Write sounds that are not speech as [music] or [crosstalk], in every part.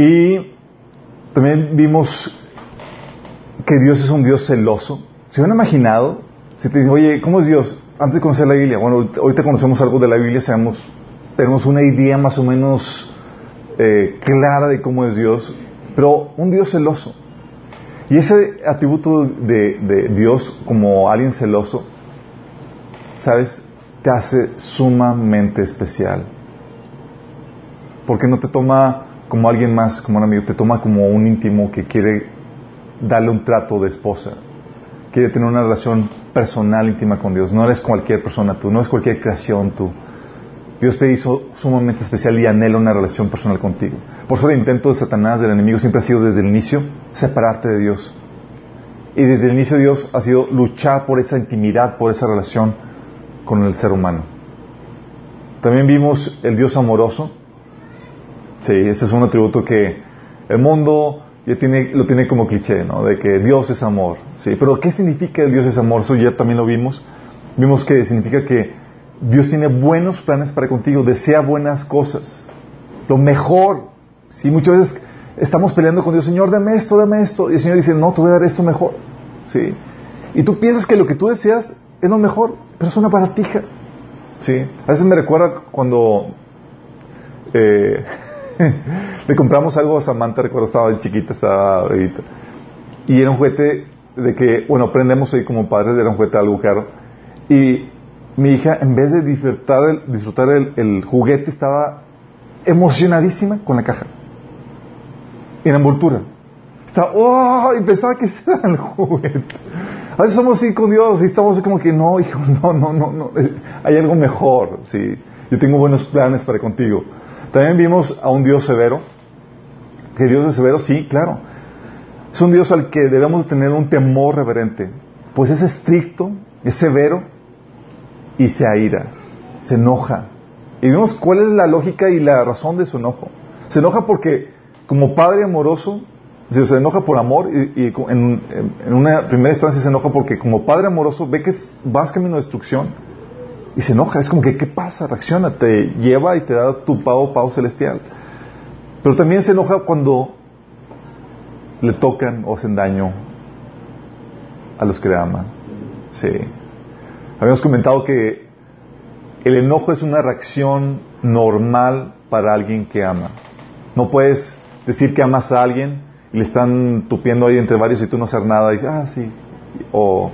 Y también vimos que Dios es un Dios celoso. ¿Se han imaginado? Si te dicen, oye, ¿cómo es Dios? Antes de conocer la Biblia, bueno, ahorita conocemos algo de la Biblia, sabemos, tenemos una idea más o menos eh, clara de cómo es Dios, pero un Dios celoso. Y ese atributo de, de Dios como alguien celoso, ¿sabes? Te hace sumamente especial. Porque no te toma como alguien más, como un amigo, te toma como un íntimo que quiere darle un trato de esposa, quiere tener una relación personal, íntima con Dios. No eres cualquier persona tú, no es cualquier creación tú. Dios te hizo sumamente especial y anhela una relación personal contigo. Por eso el intento de Satanás, del enemigo, siempre ha sido desde el inicio separarte de Dios. Y desde el inicio Dios ha sido luchar por esa intimidad, por esa relación con el ser humano. También vimos el Dios amoroso. Sí, este es un atributo que el mundo ya tiene, lo tiene como cliché, ¿no? De que Dios es amor. Sí, pero ¿qué significa Dios es amor? Eso ya también lo vimos. Vimos que significa que Dios tiene buenos planes para contigo, desea buenas cosas, lo mejor. Sí, muchas veces estamos peleando con Dios, Señor, dame esto, dame esto. Y el Señor dice, no, te voy a dar esto mejor. ¿Sí? Y tú piensas que lo que tú deseas es lo mejor, pero es una baratija. ¿Sí? A veces me recuerda cuando eh, [laughs] le compramos algo a Samantha, recuerdo estaba chiquita, estaba bebita. Y era un juguete de que, bueno, aprendemos ahí como padres, era un juguete algo caro. Y mi hija, en vez de disfrutar el, juguete, estaba emocionadísima con la caja en envoltura. Está, ¡oh! Y pensaba que [laughs] era el juguete. A veces somos así con Dios y estamos como que, no, hijo, no, no, no, no. Hay algo mejor, sí. Yo tengo buenos planes para contigo. También vimos a un Dios severo. Que Dios es severo, sí, claro. Es un Dios al que debemos tener un temor reverente. Pues es estricto, es severo y se aira, se enoja. Y vemos cuál es la lógica y la razón de su enojo. Se enoja porque como padre amoroso, se enoja por amor y, en, una primera instancia se enoja porque como padre amoroso ve que vas camino de destrucción y se enoja. Es como que, ¿qué pasa? Reacciona, te lleva y te da tu pavo, pavo celestial. Pero también se enoja cuando le tocan o hacen daño a los que le aman. Sí. Habíamos comentado que el enojo es una reacción normal para alguien que ama. No puedes decir que amas a alguien y le están tupiendo ahí entre varios y tú no hacer nada y dices, ah, sí. O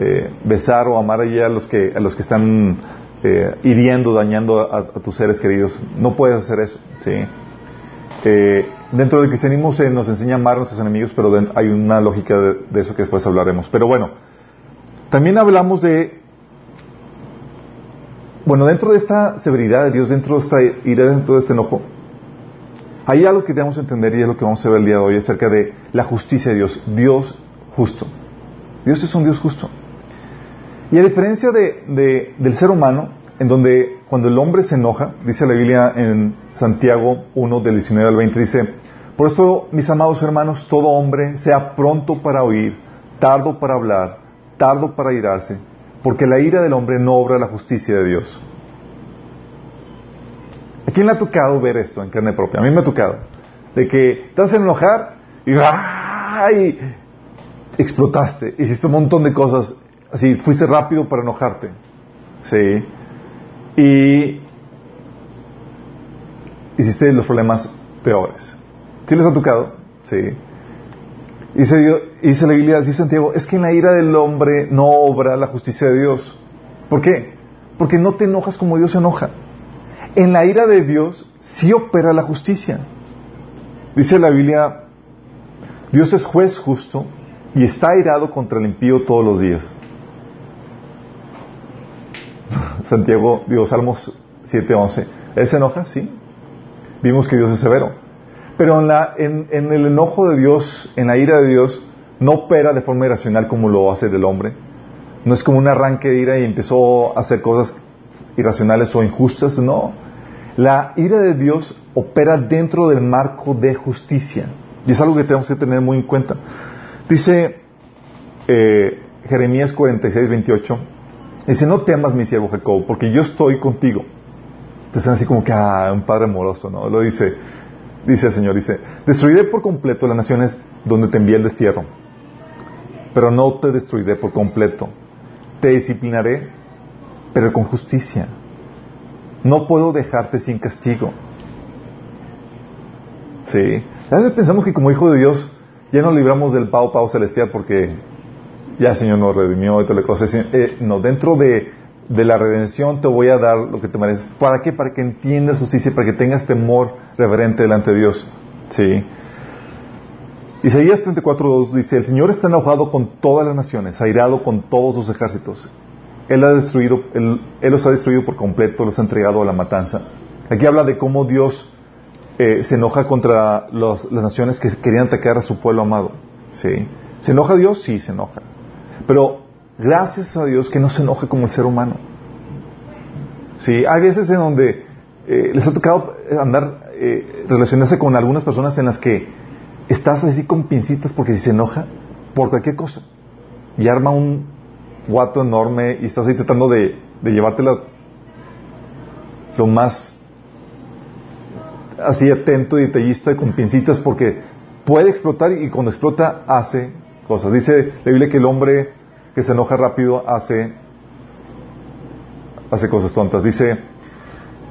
eh, besar o amar a los que, a los que están eh, hiriendo, dañando a, tus seres queridos. No puedes hacer eso. ¿sí? Eh, dentro del cristianismo se nos enseña a amar a nuestros enemigos, pero hay una lógica de, de eso que después hablaremos. Pero bueno, también hablamos de bueno, dentro de esta severidad de Dios, dentro de esta ira, dentro de este enojo, hay algo que debemos entender y es lo que vamos a ver el día de hoy acerca de la justicia de Dios. Dios justo. Dios es un Dios justo. Y a diferencia de, del ser humano, en donde cuando el hombre se enoja, dice la Biblia en Santiago 1 del 19 al 20, dice, por esto, mis amados hermanos, todo hombre sea pronto para oír, tardo para hablar, tardo para irarse, porque la ira del hombre no obra la justicia de Dios. ¿A quién le ha tocado ver esto en carne propia? A mí me ha tocado. De que te a enojar y ¡ay! explotaste, hiciste un montón de cosas, así, fuiste rápido para enojarte. Sí. Y hiciste los problemas peores. ¿Sí les ha tocado? Sí. Dice, la Biblia, dice Santiago, es que en la ira del hombre no obra la justicia de Dios. ¿Por qué? Porque no te enojas como Dios se enoja en la ira de Dios sí opera la justicia. Dice la Biblia, Dios es juez justo y está airado contra el impío todos los días. Santiago, digo, Salmos 7:11. ¿Él se enoja? Sí. Vimos que Dios es severo. Pero en, el enojo de Dios, en la ira de Dios, no opera de forma irracional como lo hace el hombre. No es como un arranque de ira y empezó a hacer cosas irracionales o injustas, no. La ira de Dios opera dentro del marco de justicia. Y es algo que tenemos que tener muy en cuenta. Dice eh, Jeremías 46, 28. Dice, no temas mi siervo Jacob, porque yo estoy contigo. Te así como que, ah, un padre amoroso, ¿no? Lo dice, dice el Señor, dice, destruiré por completo las naciones donde te envié el destierro, pero no te destruiré por completo, te disciplinaré, pero con justicia. No puedo dejarte sin castigo. Sí. A veces pensamos que como hijo de Dios ya nos libramos del pao pao celestial porque ya el Señor nos redimió y toda la cosa. Eh, no, dentro de, de, la redención te voy a dar lo que te mereces. ¿Para qué? Para que entiendas justicia, para que tengas temor reverente delante de Dios. Sí. Isaías 34.2 dice, el Señor está enojado con todas las naciones, airado con todos sus ejércitos. Él, ha destruido, él, los ha destruido por completo, los ha entregado a la matanza. Aquí habla de cómo Dios eh, se enoja contra las naciones que querían atacar a su pueblo amado. ¿sí? ¿Se enoja Dios? Sí, se enoja. Pero gracias a Dios que no se enoja como el ser humano. Sí, hay veces en donde eh, les ha tocado andar, eh, relacionarse con algunas personas en las que estás así con pincitas porque si se enoja por cualquier cosa y arma un guato enorme y estás ahí tratando de, de llevártela lo más así atento y detallista con pincitas porque puede explotar y cuando explota hace cosas. Dice la Biblia que el hombre que se enoja rápido hace hace cosas tontas. Dice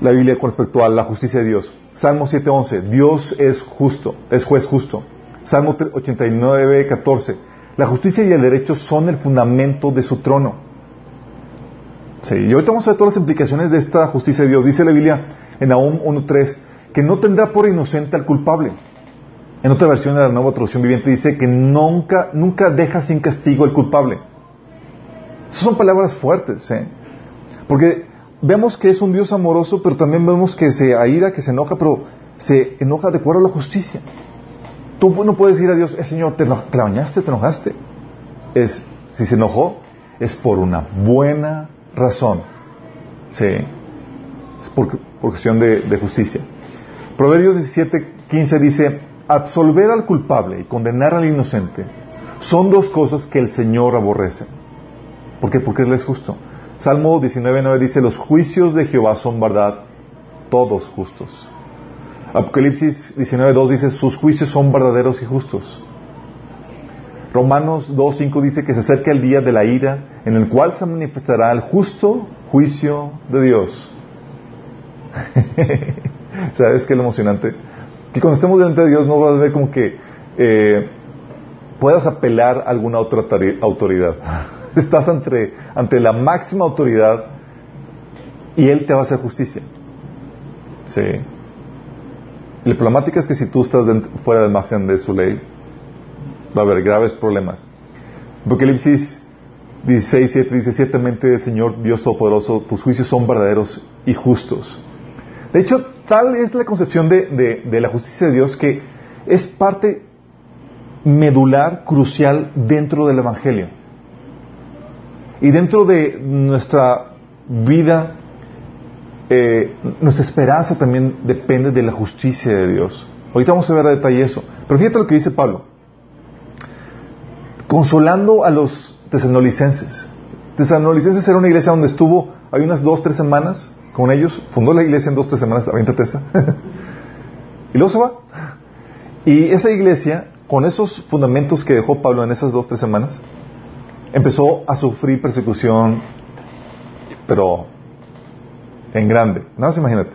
la Biblia con respecto a la justicia de Dios. Salmo 7:11, Dios es justo, es juez justo. Salmo 89:14, la justicia y el derecho son el fundamento de su trono. Sí, y ahorita vamos a ver todas las implicaciones de esta justicia de Dios. Dice la Biblia en Nahum 1:3 que no tendrá por inocente al culpable. En otra versión de la nueva traducción viviente dice que nunca, nunca deja sin castigo al culpable. Esas son palabras fuertes, ¿eh? Porque vemos que es un Dios amoroso, pero también vemos que se aira, que se enoja, pero se enoja de acuerdo a la justicia. Tú no puedes decir a Dios, eh, Señor, ¿te, ¿te bañaste, te enojaste? Es, si se enojó, es por una buena razón. Sí. Es por, cuestión de, justicia. Proverbios 17, 15 dice, absolver al culpable y condenar al inocente son dos cosas que el Señor aborrece. ¿Por qué? Porque Él es justo. Salmo 19.9 dice, los juicios de Jehová son verdad, todos justos. Apocalipsis 19.2 dice, sus juicios son verdaderos y justos. Romanos 2.5 dice que se acerca el día de la ira en el cual se manifestará el justo juicio de Dios. [laughs] ¿Sabes qué es lo emocionante? Que cuando estemos delante de Dios no vas a ver como que eh, puedas apelar a alguna otra autoridad. [laughs] Estás ante, la máxima autoridad y Él te va a hacer justicia. Sí. La problemática es que si tú estás fuera del margen de su ley, va a haber graves problemas. Apocalipsis 16, 7 dice, ciertamente el Señor Dios Todopoderoso, tus juicios son verdaderos y justos. De hecho, tal es la concepción de, la justicia de Dios que es parte medular, crucial dentro del Evangelio. Y dentro de nuestra vida, eh, nuestra esperanza también depende de la justicia de Dios. Ahorita vamos a ver a detalle eso. Pero fíjate lo que dice Pablo. Consolando a los tesanolicenses. Tesanolicenses era una iglesia donde estuvo, hay unas dos, tres semanas con ellos. Fundó la iglesia en dos, tres semanas, aviéntate esa. [laughs] y luego se va. Y esa iglesia, con esos fundamentos que dejó Pablo en esas dos, tres semanas, empezó a sufrir persecución, pero en grande. Nada más imagínate.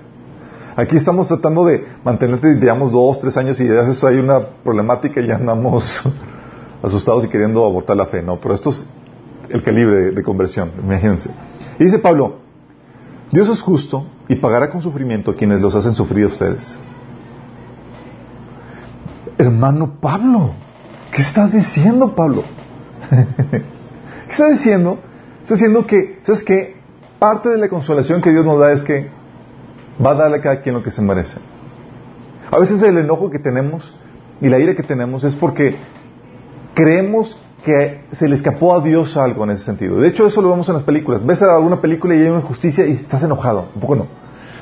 Aquí estamos tratando de mantenerte, digamos, dos, tres años y ya eso hay una problemática y ya andamos [laughs] asustados y queriendo abortar la fe. No, pero esto es el calibre de, de conversión, imagínense. Y dice Pablo, Dios es justo y pagará con sufrimiento a quienes los hacen sufrir a ustedes. Hermano Pablo, ¿qué estás diciendo, Pablo? [laughs] ¿Qué está diciendo? Está diciendo que, ¿sabes qué? Parte de la consolación que Dios nos da es que va a darle a cada quien lo que se merece. A veces el enojo que tenemos y la ira que tenemos es porque creemos que se le escapó a Dios algo en ese sentido. De hecho, eso lo vemos en las películas. Ves alguna película y hay una injusticia y estás enojado. Un poco no.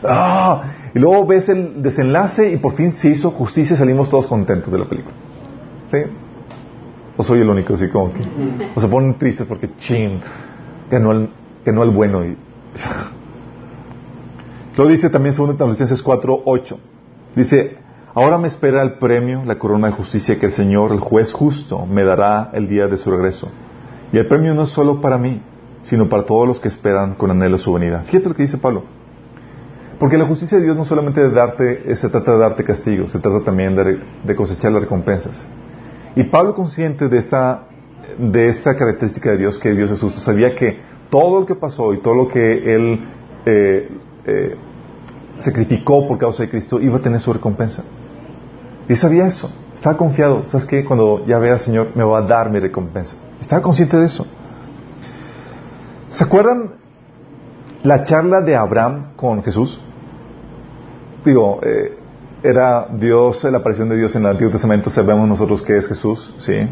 ¡Ah! Y luego ves el desenlace y por fin se hizo justicia y salimos todos contentos de la película. ¿Sí? ¿O soy el único así como que? O se ponen tristes porque, chin, no el, no el bueno. Y... [laughs] Lo dice también 2 Tesalonicenses 4, 8. Dice, Ahora me espera el premio, la corona de justicia que el Señor, el juez justo, me dará el día de su regreso. Y el premio no es solo para mí, sino para todos los que esperan con anhelo su venida. Fíjate lo que dice Pablo. Porque la justicia de Dios no solamente de darte, se trata de darte castigo, se trata también de, cosechar las recompensas. Y Pablo, consciente de esta, de esta característica de Dios, que Dios es justo, sabía que todo lo que pasó y todo lo que él eh, eh, sacrificó por causa de Cristo iba a tener su recompensa. Y sabía eso. Estaba confiado. ¿Sabes qué? Cuando ya vea al Señor, me va a dar mi recompensa. Estaba consciente de eso. ¿Se acuerdan la charla de Abraham con Jesús? Digo, eh, era Dios, la aparición de Dios en el Antiguo Testamento, sabemos nosotros que es Jesús, ¿sí?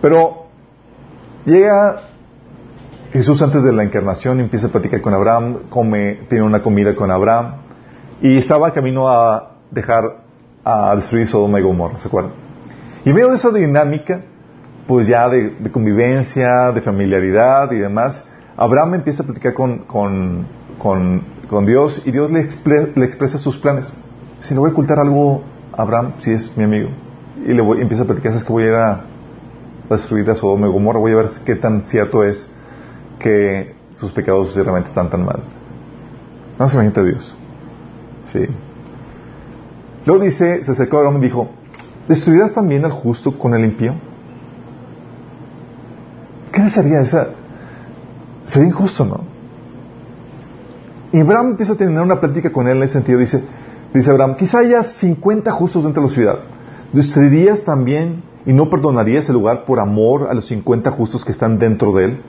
Pero llega Jesús antes de la encarnación empieza a platicar con Abraham, come, tiene una comida con Abraham y estaba camino a dejar a destruir Sodoma y Gomorra, ¿se acuerdan? Y en medio de esa dinámica, pues ya de, convivencia, de familiaridad y demás, Abraham empieza a platicar con, con, con, Dios y Dios le, le, expresa sus planes. Si le voy a ocultar algo a Abraham, si es mi amigo, y le voy, empieza a platicar, es que voy a ir a, destruir a Sodoma y Gomorra, voy a ver qué tan cierto es que sus pecados realmente están tan mal. No se imagina Dios. Sí. Luego dice, se acercó a Abraham y dijo, ¿destruirás también al justo con el impío? ¿Qué sería esa? Sería injusto, ¿no? Y Abraham empieza a tener una plática con él en ese sentido. Dice, dice Abraham, quizá haya 50 justos dentro de la ciudad. ¿Destruirías también y no perdonarías el lugar por amor a los 50 justos que están dentro de él?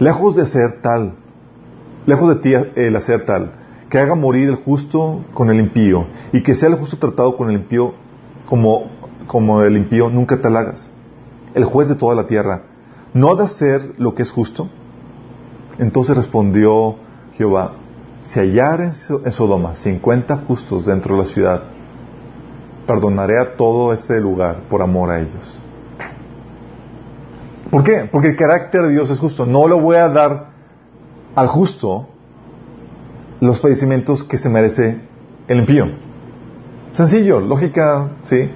Lejos de ser tal, lejos de ti el hacer tal, que haga morir el justo con el impío y que sea el justo tratado con el impío como, como el impío, nunca te hagas. El juez de toda la tierra, ¿no ha de hacer lo que es justo? Entonces respondió Jehová, si hallar en Sodoma cincuenta justos dentro de la ciudad, perdonaré a todo ese lugar por amor a ellos. ¿Por qué? Porque el carácter de Dios es justo. No le voy a dar al justo los padecimientos que se merece el impío. Sencillo, lógica, sí.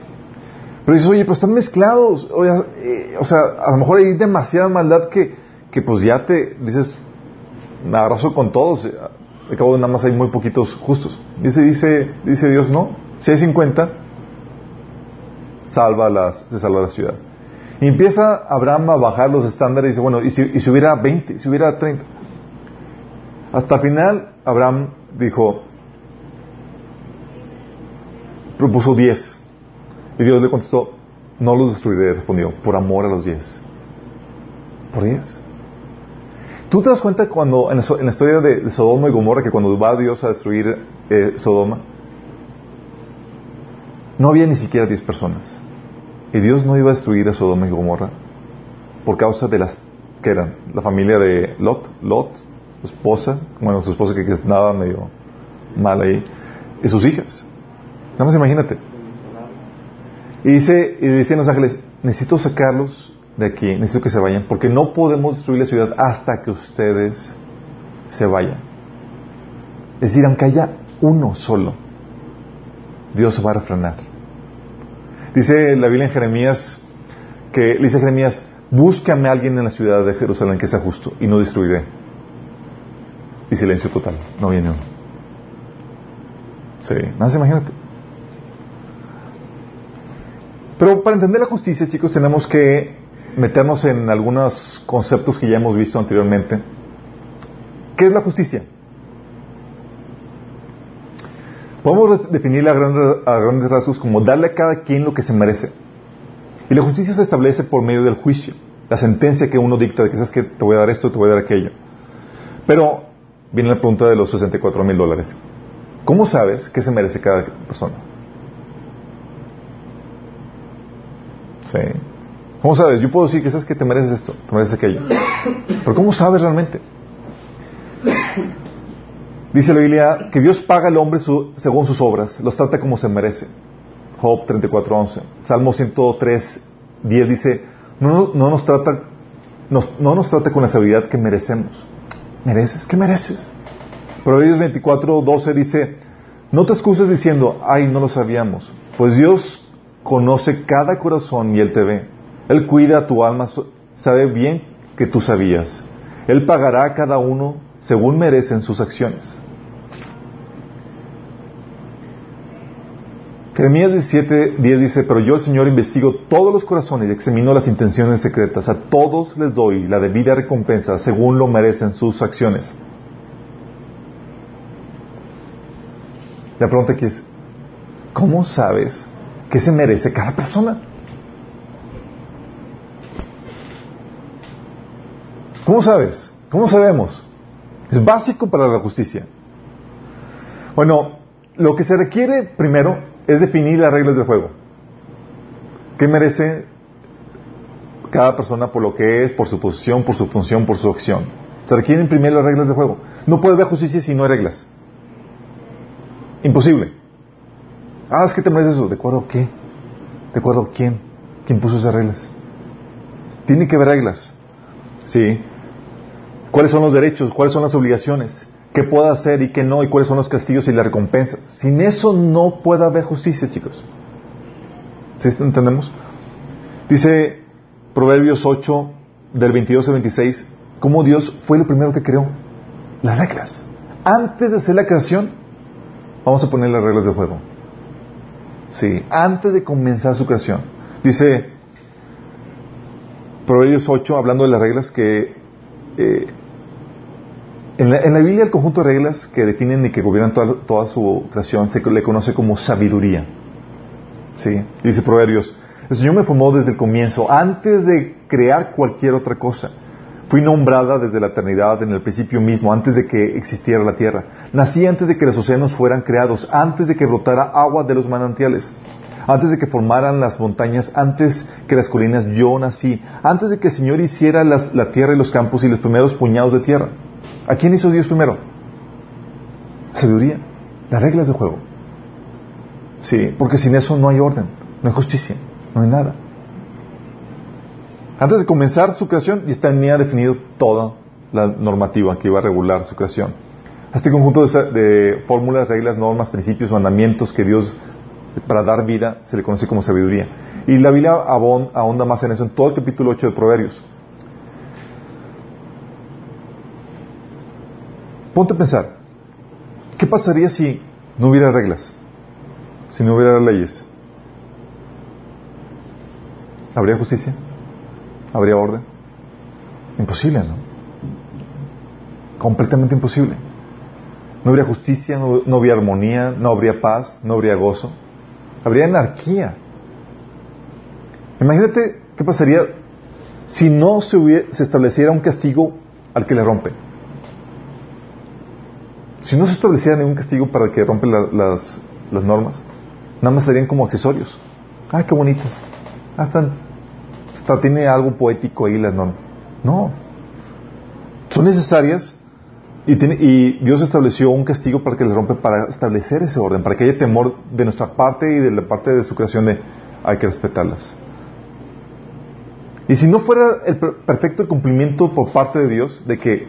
Pero dices, oye, pues están mezclados. Eh, o sea, a lo mejor hay demasiada maldad que, que pues ya te dices, me abrazo con todos. De cabo nada más hay muy poquitos justos. Dice, dice, dice Dios, no. Si hay 50, salva las, se salva la ciudad. Y empieza Abraham a bajar los estándares y dice, bueno, ¿y si, y si hubiera 20, si hubiera 30? Hasta el final, Abraham dijo, propuso 10. Y Dios le contestó, no los destruiré, respondió, por amor a los 10. Por 10. ¿Tú te das cuenta cuando, en la, historia de, Sodoma y Gomorra, que cuando va Dios a destruir eh, Sodoma, no había ni siquiera 10 personas? Y Dios no iba a destruir a Sodoma y Gomorra por causa de las que eran la familia de Lot, Lot, esposa, bueno, su esposa que, estaba medio mal ahí, y sus hijas. Nada más imagínate. Y dice, y dicen los ángeles, necesito sacarlos de aquí, necesito que se vayan, porque no podemos destruir la ciudad hasta que ustedes se vayan. Es decir, aunque haya uno solo, Dios va a refrenar. Dice la Biblia en Jeremías que dice Jeremías, búscame a alguien en la ciudad de Jerusalén que sea justo y no destruiré. Y silencio total, no viene uno. Sí, nada más imagínate. Pero para entender la justicia, chicos, tenemos que meternos en algunos conceptos que ya hemos visto anteriormente. ¿Qué es la justicia? Podemos definirla a grandes, rasgos como darle a cada quien lo que se merece. Y la justicia se establece por medio del juicio, la sentencia que uno dicta de que sabes que te voy a dar esto, te voy a dar aquello. Pero viene la pregunta de los 64 mil dólares. ¿Cómo sabes qué se merece cada persona? Sí. ¿Cómo sabes? Yo puedo decir que sabes que te mereces esto, te mereces aquello. Pero ¿cómo sabes realmente? Dice la Biblia que Dios paga al hombre según sus obras, los trata como se merece. Job 34.11. Salmo 103, 10 dice, no, nos trata, no nos trata con la sabiduría que merecemos. ¿Mereces? ¿Qué mereces? Proverbios 24, 12 dice, No te excuses diciendo, ay, no lo sabíamos. Pues Dios conoce cada corazón y Él te ve. Él cuida tu alma, sabe bien que tú sabías. Él pagará a cada uno según merecen sus acciones. Jeremías 17, 10 dice, pero yo el Señor investigo todos los corazones y examino las intenciones secretas. A todos les doy la debida recompensa según lo merecen sus acciones. La pregunta aquí es, ¿cómo sabes qué se merece cada persona? ¿Cómo sabes? ¿Cómo sabemos? Es básico para la justicia. Bueno, lo que se requiere primero es definir las reglas del juego. ¿Qué merece cada persona por lo que es, por su posición, por su función, por su acción? Se requieren primero las reglas del juego. No puede haber justicia si no hay reglas. Imposible. Ah, es que te mereces eso. ¿De acuerdo a qué? ¿De acuerdo a quién? ¿Quién puso esas reglas? Tiene que haber reglas. ¿Sí? ¿Cuáles son los derechos? ¿Cuáles son las obligaciones? Qué puede hacer y qué no, y cuáles son los castigos y las recompensas. Sin eso no puede haber justicia, chicos. ¿Sí entendemos? Dice Proverbios 8, del 22 al 26, cómo Dios fue lo primero que creó. Las reglas. Antes de hacer la creación, vamos a poner las reglas del juego. Sí, antes de comenzar su creación. Dice Proverbios 8, hablando de las reglas, que eh, en la, Biblia el conjunto de reglas que definen y que gobiernan toda, su creación se le conoce como sabiduría. ¿Sí? Dice Proverbios, el Señor me formó desde el comienzo, antes de crear cualquier otra cosa. Fui nombrada desde la eternidad, en el principio mismo, antes de que existiera la tierra. Nací antes de que los océanos fueran creados, antes de que brotara agua de los manantiales, antes de que formaran las montañas, antes que las colinas, yo nací, antes de que el Señor hiciera la tierra y los campos y los primeros puñados de tierra. ¿A quién hizo Dios primero? Sabiduría, las reglas del juego. Sí, porque sin eso no hay orden, no hay justicia, no hay nada. Antes de comenzar su creación, ya tenía definido toda la normativa que iba a regular su creación. este conjunto de, fórmulas, reglas, normas, principios, mandamientos que Dios, para dar vida, se le conoce como sabiduría. Y la Biblia ahonda más en eso en todo el capítulo 8 de Proverbios. Ponte a pensar, ¿qué pasaría si no hubiera reglas? Si no hubiera leyes. ¿Habría justicia? ¿Habría orden? Imposible, ¿no? Completamente imposible. No habría justicia, no, habría armonía, no habría paz, no habría gozo. Habría anarquía. Imagínate qué pasaría si no se, hubiera, se estableciera un castigo al que le rompe. Si no se estableciera ningún castigo para que rompe las, normas, nada más estarían como accesorios. ¡Ay, qué bonitas! Hasta, hasta tiene algo poético ahí las normas. No. Son necesarias y, y, Dios estableció un castigo para que le rompe, para establecer ese orden, para que haya temor de nuestra parte y de la parte de su creación de hay que respetarlas. Y si no fuera el perfecto cumplimiento por parte de Dios de que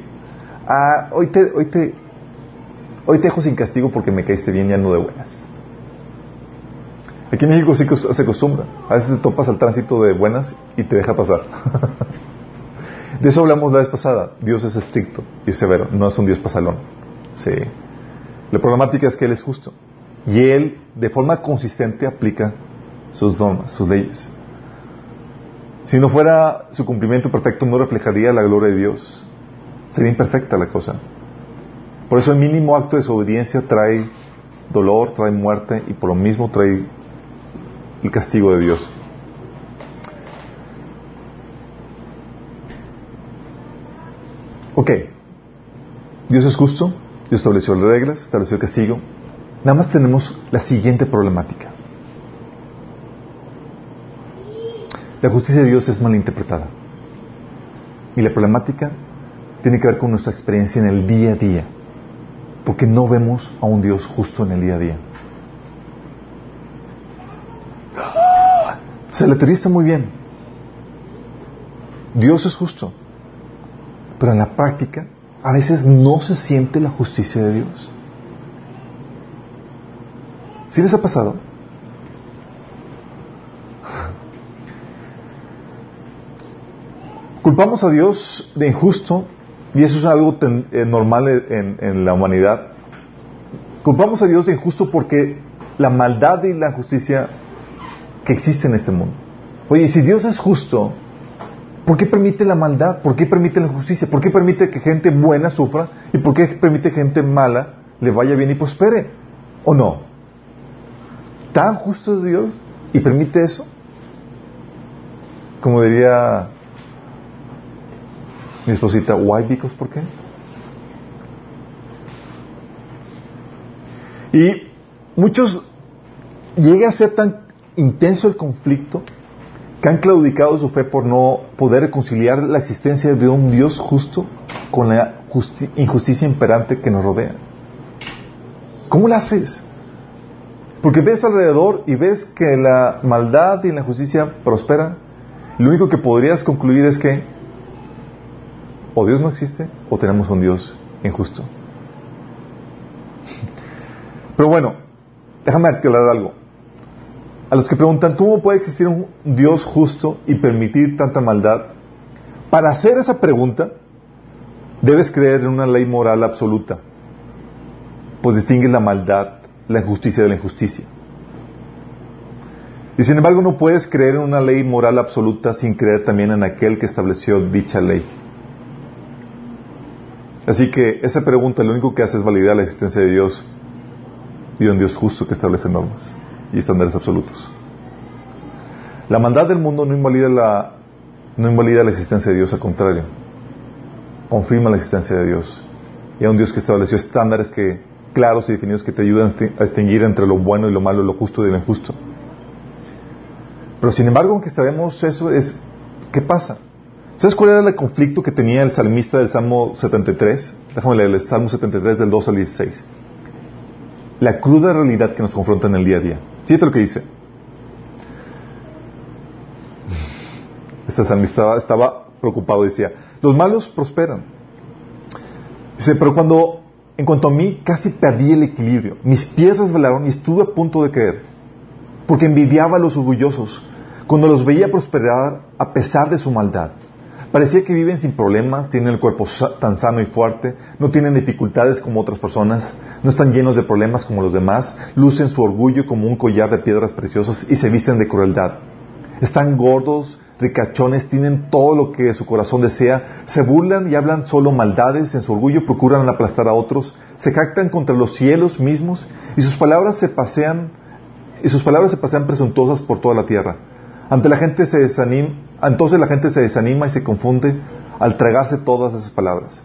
ah, hoy, te, hoy te Hoy te dejo sin castigo porque me caíste bien y ando de buenas. Aquí en México sí se acostumbra. A veces te topas al tránsito de buenas y te deja pasar. [laughs] de eso hablamos la vez pasada. Dios es estricto y severo, no es un Dios pasalón. Sí. La problemática es que Él es justo. Y Él, de forma consistente, aplica sus normas, sus leyes. Si no fuera su cumplimiento perfecto, no reflejaría la gloria de Dios. Sería imperfecta la cosa. Por eso el mínimo acto de desobediencia trae dolor, trae muerte y por lo mismo trae el castigo de Dios. Ok, Dios es justo, Dios estableció las reglas, estableció el castigo. Nada más tenemos la siguiente problemática. La justicia de Dios es mal interpretada. Y la problemática tiene que ver con nuestra experiencia en el día a día porque no vemos a un Dios justo en el día a día. La teoría está muy bien. Dios es justo. Pero en la práctica, a veces no se siente la justicia de Dios. ¿Sí les ha pasado? Culpamos a Dios de injusto, y eso es algo eh, normal en, en la humanidad. Culpamos a Dios de injusto porque la maldad y la justicia que existe en este mundo. Oye, si Dios es justo, ¿por qué permite la maldad? ¿Por qué permite la injusticia? ¿Por qué permite que gente buena sufra? ¿Y por qué permite que gente mala le vaya bien y prospere? ¿O no? ¿Tan justo es Dios y permite eso? Como diría mi esposita, why because por qué? Y muchos llega a ser tan intenso el conflicto que han claudicado su fe por no poder reconciliar la existencia de un Dios justo con la injusticia imperante que nos rodea. ¿Cómo lo haces? Porque ves alrededor y ves que la maldad y la injusticia prosperan. Lo único que podrías concluir es que o Dios no existe o tenemos un Dios injusto. Pero bueno, déjame aclarar algo. A los que preguntan, ¿cómo puede existir un Dios justo y permitir tanta maldad? Para hacer esa pregunta, debes creer en una ley moral absoluta, pues distingue la maldad, la injusticia de la injusticia. Y sin embargo no puedes creer en una ley moral absoluta sin creer también en aquel que estableció dicha ley. Así que esa pregunta lo único que hace es validar la existencia de Dios y un Dios justo que establece normas y estándares absolutos. La maldad del mundo no invalida la, no invalida la existencia de Dios, al contrario, confirma la existencia de Dios. Y a un Dios que estableció estándares claros y definidos que te ayudan a distinguir entre lo bueno y lo malo, lo justo y lo injusto. Pero sin embargo, aunque sabemos eso, es ¿qué pasa? ¿Sabes cuál era el conflicto que tenía el salmista del Salmo 73? Déjame leer el Salmo 73 del 2 al 16. La cruda realidad que nos confronta en el día a día. Fíjate lo que dice. [laughs] Este salmista estaba, preocupado, decía, los malos prosperan. Dice, pero cuando, en cuanto a mí, casi perdí el equilibrio. Mis pies resbalaron y estuve a punto de caer. Porque envidiaba a los orgullosos cuando los veía prosperar a pesar de su maldad. Parecía que viven sin problemas, tienen el cuerpo tan sano y fuerte, no tienen dificultades como otras personas, no están llenos de problemas como los demás, lucen su orgullo como un collar de piedras preciosas y se visten de crueldad. Están gordos, ricachones, tienen todo lo que su corazón desea, se burlan y hablan solo maldades, en su orgullo procuran aplastar a otros, se jactan contra los cielos mismos y sus palabras se pasean y sus palabras se pasean presuntuosas por toda la tierra. Ante la gente se desanima, entonces la gente se desanima y se confunde al tragarse todas esas palabras.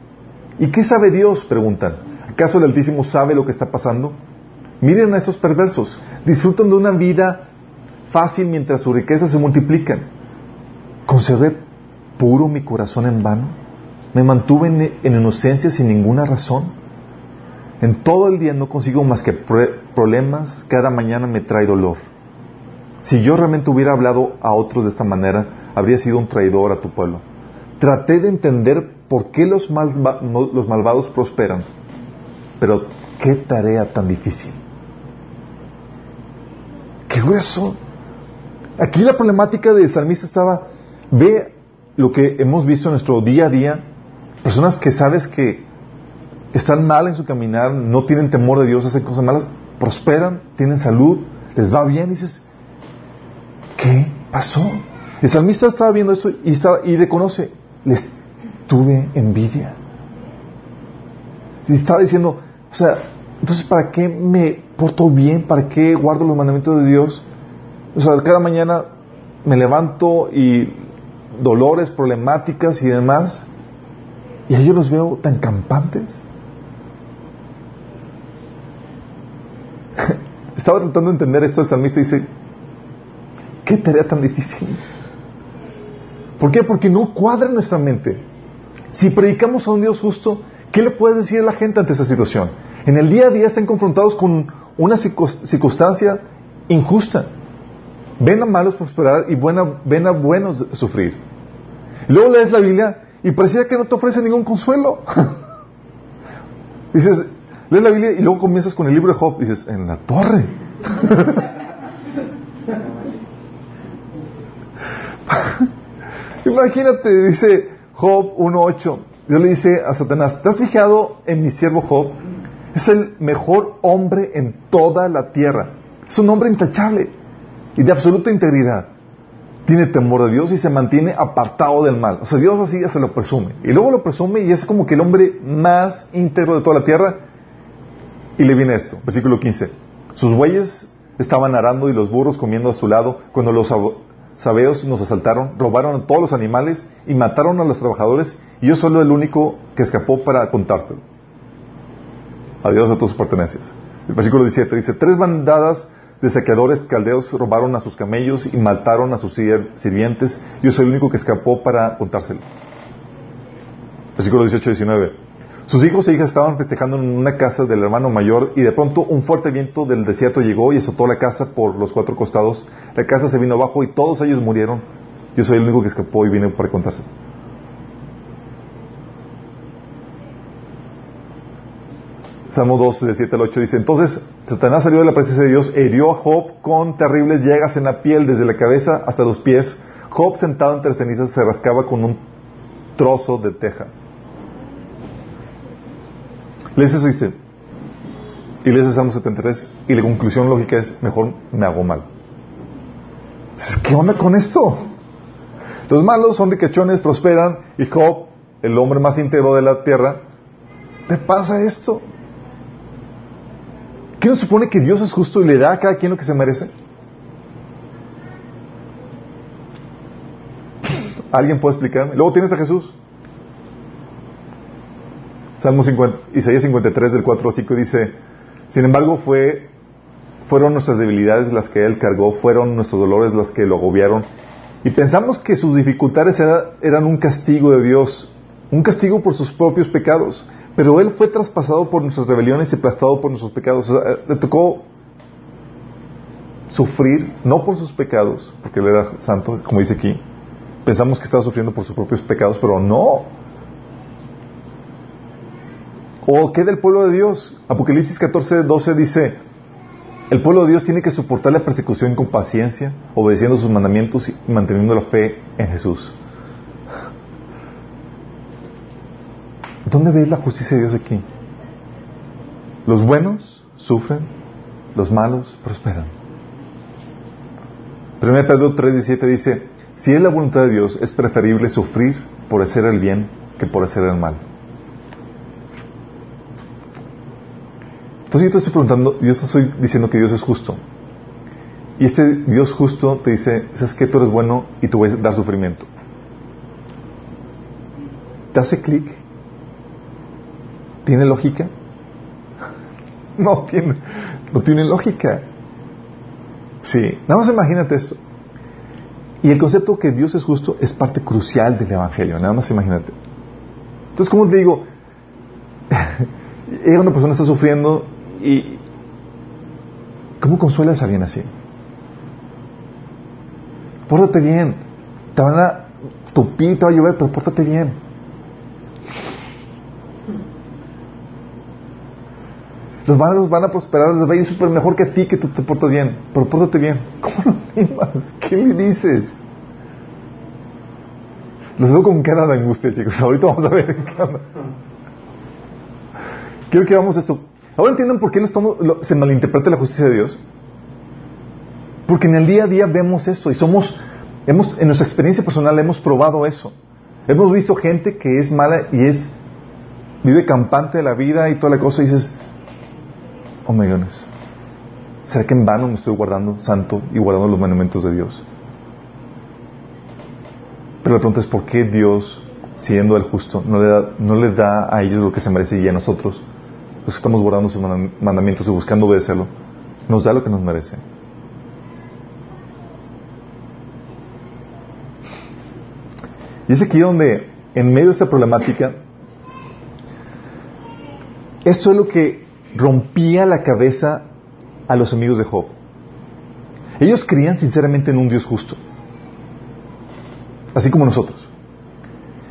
¿Y qué sabe Dios? preguntan. ¿Acaso el Altísimo sabe lo que está pasando? Miren a esos perversos. Disfrutan de una vida fácil mientras sus riquezas se multiplican. ¿Conservé puro mi corazón en vano? ¿Me mantuve en, en inocencia sin ninguna razón? En todo el día no consigo más que problemas, cada mañana me trae dolor. Si yo realmente hubiera hablado a otros de esta manera, habría sido un traidor a tu pueblo. Traté de entender por qué los, los malvados prosperan, pero qué tarea tan difícil. ¡Qué grueso! Aquí la problemática del salmista estaba, ve lo que hemos visto en nuestro día a día, personas que sabes que están mal en su caminar, no tienen temor de Dios, hacen cosas malas, prosperan, tienen salud, les va bien, dices, ¿qué pasó? El salmista estaba viendo esto y, estaba, y reconoce, les tuve envidia. Y estaba diciendo, o sea, entonces ¿para qué me porto bien? ¿Para qué guardo los mandamientos de Dios? O sea, cada mañana me levanto y dolores, problemáticas y demás, y a ellos los veo tan campantes. [laughs] Estaba tratando de entender esto el salmista dice, qué tarea tan difícil. ¿Por qué? Porque no cuadra nuestra mente. Si predicamos a un Dios justo, ¿qué le puedes decir a la gente ante esa situación? En el día a día están confrontados con una circunstancia injusta. Ven a malos prosperar y ven a buenos sufrir. Luego lees la Biblia y parecía que no te ofrece ningún consuelo. [laughs] dices, lees la Biblia y luego comienzas con el libro de Job. Dices, en la torre. [laughs] [laughs] Imagínate, dice Job 1.8. Dios le dice a Satanás, ¿te has fijado en mi siervo Job? Es el mejor hombre en toda la tierra. Es un hombre intachable y de absoluta integridad. Tiene temor de Dios y se mantiene apartado del mal. O sea, Dios así ya se lo presume. Y luego lo presume y es como que el hombre más íntegro de toda la tierra. Y le viene esto, versículo 15. Sus bueyes estaban arando y los burros comiendo a su lado cuando los sabeos nos asaltaron, robaron a todos los animales y mataron a los trabajadores y yo solo el único que escapó para contártelo. Adiós a todas sus pertenencias. El versículo 17 dice, tres bandadas de saqueadores caldeos robaron a sus camellos y mataron a sus sirvientes. Yo soy el único que escapó para contárselo. Versículo 18-19. Sus hijos e hijas estaban festejando en una casa del hermano mayor y de pronto un fuerte viento del desierto llegó y azotó la casa por los cuatro costados. La casa se vino abajo y todos ellos murieron. Yo soy el único que escapó y vine para contárselo. Salmo 2, del 7 al 8 dice, entonces Satanás salió de la presencia de Dios, hirió a Job con terribles llagas en la piel, desde la cabeza hasta los pies. Job sentado entre cenizas se rascaba con un trozo de teja. Lees eso dice, y lees el Salmo 73, y la conclusión lógica es, mejor me hago mal. ¿Qué onda con esto? Los malos son riquechones, prosperan, y Job, el hombre más íntegro de la tierra, ¿te pasa esto? ¿Qué nos supone que Dios es justo y le da a cada quien lo que se merece? ¿Alguien puede explicarme? Luego tienes a Jesús. Salmo 50, Isaías 53 del 4 al 5 dice, sin embargo fue, fueron nuestras debilidades las que Él cargó, fueron nuestros dolores las que lo agobiaron. Y pensamos que sus dificultades eran un castigo de Dios, un castigo por sus propios pecados. Pero Él fue traspasado por nuestras rebeliones y aplastado por nuestros pecados. le tocó sufrir, no por sus pecados, porque Él era santo, como dice aquí. Pensamos que estaba sufriendo por sus propios pecados, pero no. ¿O qué del pueblo de Dios? Apocalipsis 14, 12 dice, el pueblo de Dios tiene que soportar la persecución con paciencia, obedeciendo sus mandamientos y manteniendo la fe en Jesús. ¿Dónde ves la justicia de Dios aquí? Los buenos sufren, los malos prosperan. 1 Pedro 3:17 dice, si es la voluntad de Dios, es preferible sufrir por hacer el bien que por hacer el mal. Entonces yo te estoy preguntando, yo te estoy diciendo que Dios es justo. Y este Dios justo te dice, sabes que tú eres bueno y tú vas a dar sufrimiento. ¿Te hace clic? ¿Tiene lógica? [laughs] No tiene, no tiene lógica. Sí, nada más imagínate esto. Y el concepto que Dios es justo es parte crucial del Evangelio, nada más imagínate. Entonces, ¿cómo te digo? [laughs] una persona está sufriendo y ¿cómo consuelas a alguien así? Pórtate bien. Te van a tupir, te va a llover, pero pórtate bien. Los malos van a prosperar, les va a ir súper mejor que a ti que tú te portas bien. Pero pórtate bien. [laughs] ¿Cómo lo animas? ¿Qué le dices? Los veo con cara de angustia, chicos. Ahorita vamos a ver. Quiero que vamos esto. Ahora entienden por qué se malinterpreta la justicia de Dios. Porque en el día a día vemos esto y somos, hemos, en nuestra experiencia personal hemos probado eso. Hemos visto gente que es mala y es, vive campante de la vida y toda la cosa y dices, oh millones. ¿Será que en vano me estoy guardando santo y guardando los mandamientos de Dios? Pero la pregunta es, ¿por qué Dios, siendo el justo, no le da, no le da a ellos lo que se merece y a nosotros, los que estamos guardando sus mandamientos y buscando obedecerlo, nos da lo que nos merece? Y es aquí donde, en medio de esta problemática, esto es lo que rompía la cabeza a los amigos de Job. Ellos creían sinceramente en un Dios justo, así como nosotros.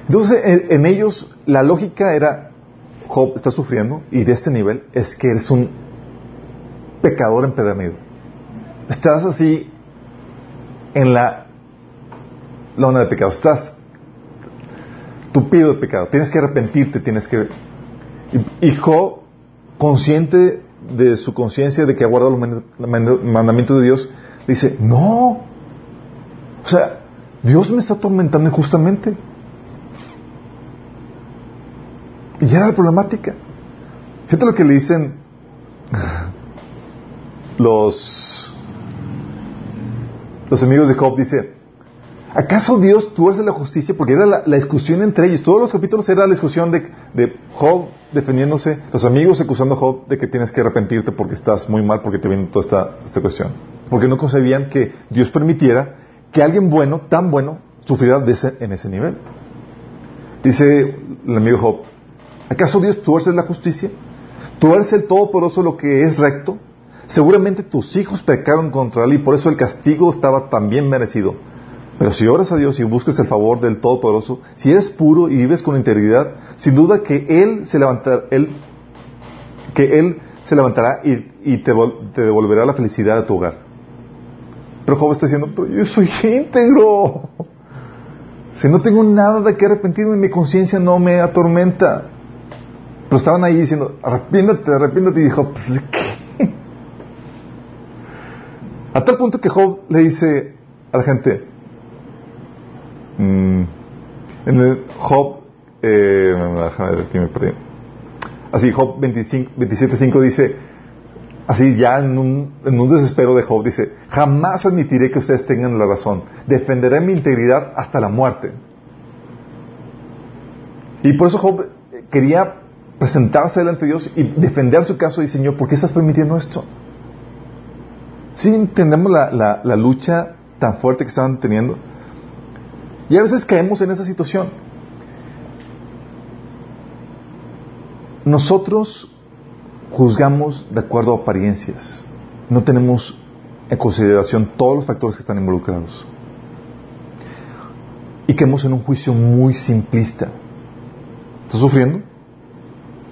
Entonces, en, ellos la lógica era, Job está sufriendo y de este nivel es que eres un pecador empedernido. estás así en la lona de pecado. Estás tupido de pecado. Tienes que arrepentirte, tienes que... Y, Job, consciente de su conciencia de que ha guardado los mandamientos de Dios, dice, no. O sea, Dios me está atormentando injustamente. Y era la problemática. Fíjate lo que le dicen los, los amigos de Job. Dice, ¿acaso Dios tuerce la justicia? Porque era la, discusión entre ellos. Todos los capítulos era la discusión de, Job defendiéndose, los amigos acusando a Job de que tienes que arrepentirte porque estás muy mal, porque te viene toda esta, cuestión. Porque no concebían que Dios permitiera que alguien bueno, tan bueno, sufriera en ese nivel. Dice el amigo Job, ¿acaso Dios tuerce la justicia? ¿Tuerce el Todopoderoso lo que es recto? Seguramente tus hijos pecaron contra él y por eso el castigo estaba también merecido. Pero si oras a Dios y buscas el favor del Todopoderoso, si eres puro y vives con integridad, sin duda que Él se levantará, él, que él se levantará y, te, devolverá la felicidad de tu hogar. Pero Job está diciendo, pero yo soy íntegro. Si no tengo nada de qué arrepentirme, mi conciencia no me atormenta. Pero estaban ahí diciendo, arrepiéntate, arrepiéntate. Y dijo, pues, ¿qué? A tal punto que Job le dice a la gente, mm, en el Job, eh, déjame ver aquí me perdí. Así, Job 27.5 dice, así ya en un, en un, desespero de Job, dice, jamás admitiré que ustedes tengan la razón, defenderé mi integridad hasta la muerte. Y por eso Job quería presentarse delante de Dios y defender su caso y Señor, ¿por qué estás permitiendo esto? Si entendemos la, la lucha tan fuerte que estaban teniendo. Y a veces caemos en esa situación. Nosotros juzgamos de acuerdo a apariencias. No tenemos en consideración todos los factores que están involucrados. Y caemos en un juicio muy simplista. ¿Estás sufriendo?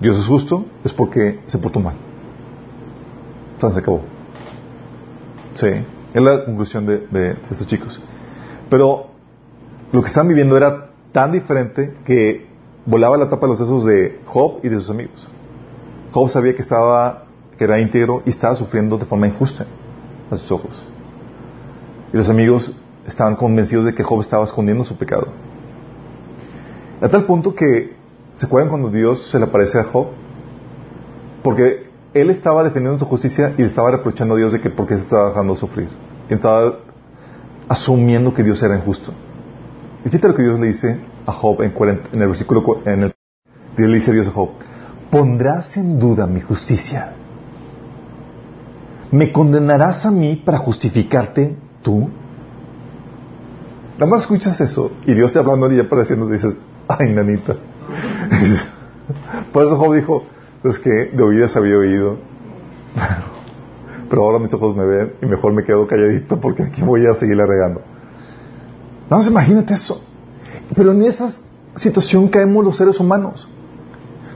Dios es justo, es porque se portó mal. Entonces se acabó. Sí, es la conclusión de, de, estos chicos. Pero lo que están viviendo era tan diferente que volaba la tapa de los sesos de Job y de sus amigos. Job sabía que estaba, que era íntegro y estaba sufriendo de forma injusta a sus ojos. Y los amigos estaban convencidos de que Job estaba escondiendo su pecado. A tal punto que ¿Se acuerdan cuando Dios se le aparece a Job? Porque él estaba defendiendo su justicia y le estaba reprochando a Dios de que por qué se estaba dejando sufrir. Y estaba asumiendo que Dios era injusto. Y fíjate lo que Dios le dice a Job en, en el versículo en el Dios le dice a Dios a Job, pondrás en duda mi justicia. ¿Me condenarás a mí para justificarte tú? Nada más escuchas eso y Dios te hablando y ya pareciendo dices, ay, nanita. [laughs] Por eso Job dijo, es que de oídas había oído, pero ahora mis ojos me ven y mejor me quedo calladito porque aquí voy a seguirle regando. Nada más imagínate eso. Pero en esa situación caemos los seres humanos.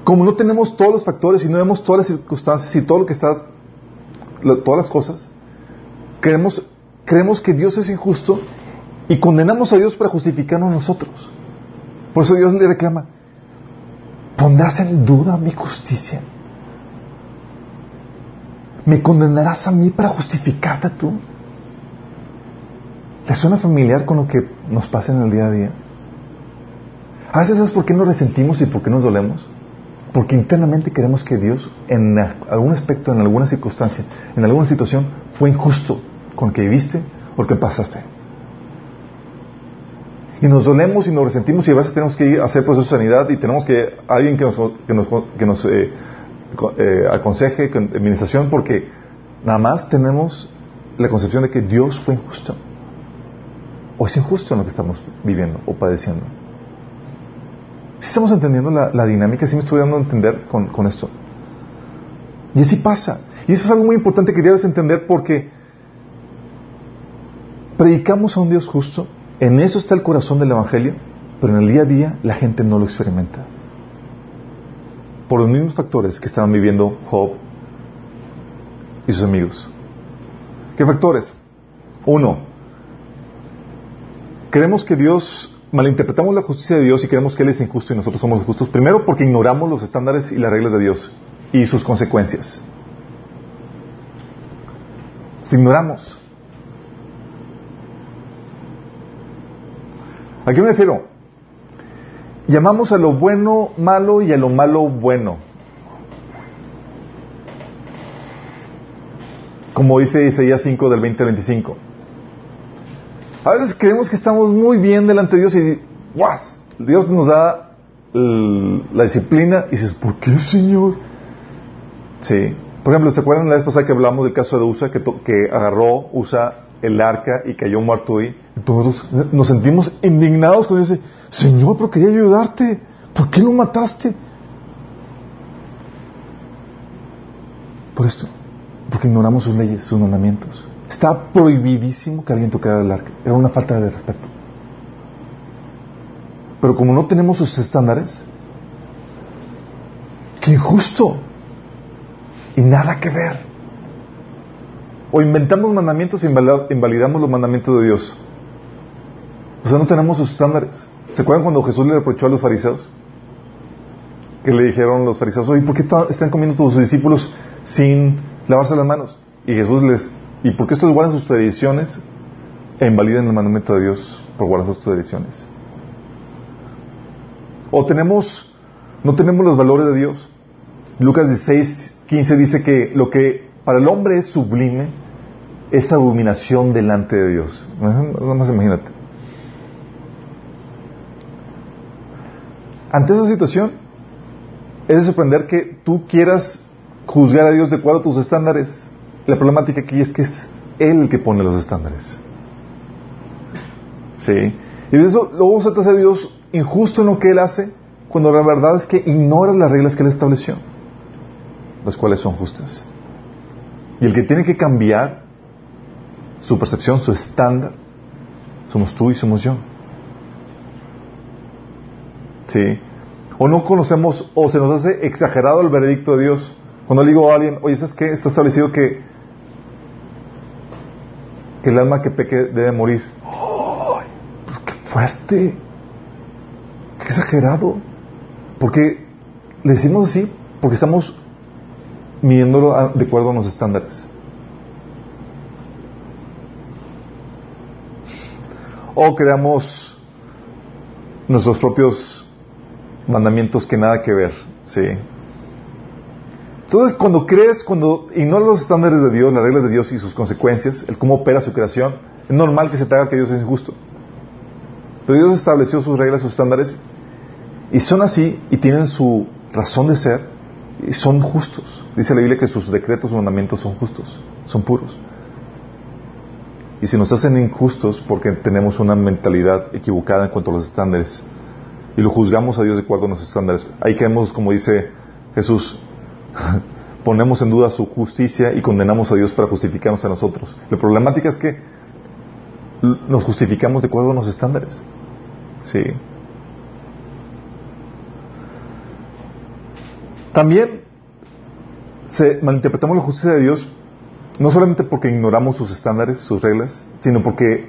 Como no tenemos todos los factores y no vemos todas las circunstancias y todo lo que está, todas las cosas, creemos, creemos que Dios es injusto y condenamos a Dios para justificarnos nosotros. Por eso Dios le reclama, ¿Pondrás en duda mi justicia? ¿Me condenarás a mí para justificarte tú? ¿Te suena familiar con lo que nos pasa en el día a día? A veces ¿sabes por qué nos resentimos y por qué nos dolemos? Porque internamente queremos que Dios en algún aspecto, en alguna circunstancia, en alguna situación, fue injusto con lo que viviste o lo que pasaste. Y nos dolemos y nos resentimos y a veces tenemos que ir a hacer proceso de sanidad y tenemos que alguien que nos, que nos, que nos eh, eh, aconseje con administración porque nada más tenemos la concepción de que Dios fue injusto. O es injusto en lo que estamos viviendo o padeciendo. Si estamos entendiendo la, dinámica, si me estoy dando a entender con, con esto. Y así pasa. Y eso es algo muy importante que debes entender porque predicamos a un Dios justo, en eso está el corazón del Evangelio, pero en el día a día la gente no lo experimenta. Por los mismos factores que estaban viviendo Job y sus amigos. ¿Qué factores? Uno, creemos que Dios, malinterpretamos la justicia de Dios y creemos que Él es injusto y nosotros somos justos. Primero porque ignoramos los estándares y las reglas de Dios y sus consecuencias. Si ignoramos. ¿A qué me refiero? Llamamos a lo bueno malo y a lo malo bueno. Como dice Isaías 5 del 20 al 25. A veces creemos que estamos muy bien delante de Dios y ¡guas! Dios nos da la disciplina y dices, ¿por qué, Señor? Sí. Por ejemplo, ¿se acuerdan la vez pasada que hablamos del caso de Usa, que, que agarró Usa el arca y cayó muerto ahí? Todos nos sentimos indignados con ese, Señor, pero quería ayudarte. ¿Por qué lo mataste? Por esto, porque ignoramos sus leyes, sus mandamientos. Está prohibidísimo que alguien tocara el arca. Era una falta de respeto. Pero como no tenemos sus estándares, qué injusto. Y nada que ver. O inventamos mandamientos e invalidamos los mandamientos de Dios. O sea, no tenemos sus estándares. ¿Se acuerdan cuando Jesús le reprochó a los fariseos? Que le dijeron los fariseos, oye, ¿por qué están comiendo tus discípulos sin lavarse las manos? Y Jesús les, ¿y por qué estos guardan sus tradiciones e invalidan el mandamiento de Dios por guardar sus tradiciones? O tenemos, no tenemos los valores de Dios. Lucas 16, 15 dice que lo que para el hombre es sublime es abominación delante de Dios. Nada más imagínate. Ante esa situación, es de sorprender que tú quieras juzgar a Dios de acuerdo a tus estándares. La problemática aquí es que es Él el que pone los estándares. ¿Sí? Y de eso luego te hace Dios injusto en lo que Él hace, cuando la verdad es que ignora las reglas que Él estableció, las cuales son justas. Y el que tiene que cambiar su percepción, su estándar, somos tú y somos yo. ¿Sí? O no conocemos, o se nos hace exagerado el veredicto de Dios. Cuando le digo a alguien, oye, ¿sabes qué? Está establecido que, el alma que peque debe morir. ¡Oh! ¡Qué fuerte! ¡Qué exagerado! Porque le decimos así, porque estamos midiéndolo de acuerdo a los estándares. O creamos nuestros propios mandamientos que nada que ver, ¿sí? Entonces, cuando crees, cuando ignoras los estándares de Dios, las reglas de Dios y sus consecuencias, el cómo opera su creación, es normal que se te haga que Dios es injusto. Pero Dios estableció sus reglas, sus estándares, y son así, y tienen su razón de ser, y son justos. Dice la Biblia que sus decretos, sus mandamientos son justos, son puros. Y si nos hacen injustos porque tenemos una mentalidad equivocada en cuanto a los estándares, y lo juzgamos a Dios de acuerdo a nuestros estándares. Ahí quedamos, como dice Jesús, [laughs] ponemos en duda su justicia y condenamos a Dios para justificarnos a nosotros. La problemática es que nos justificamos de acuerdo a los estándares. Sí. También se malinterpretamos la justicia de Dios no solamente porque ignoramos sus estándares, sus reglas, sino porque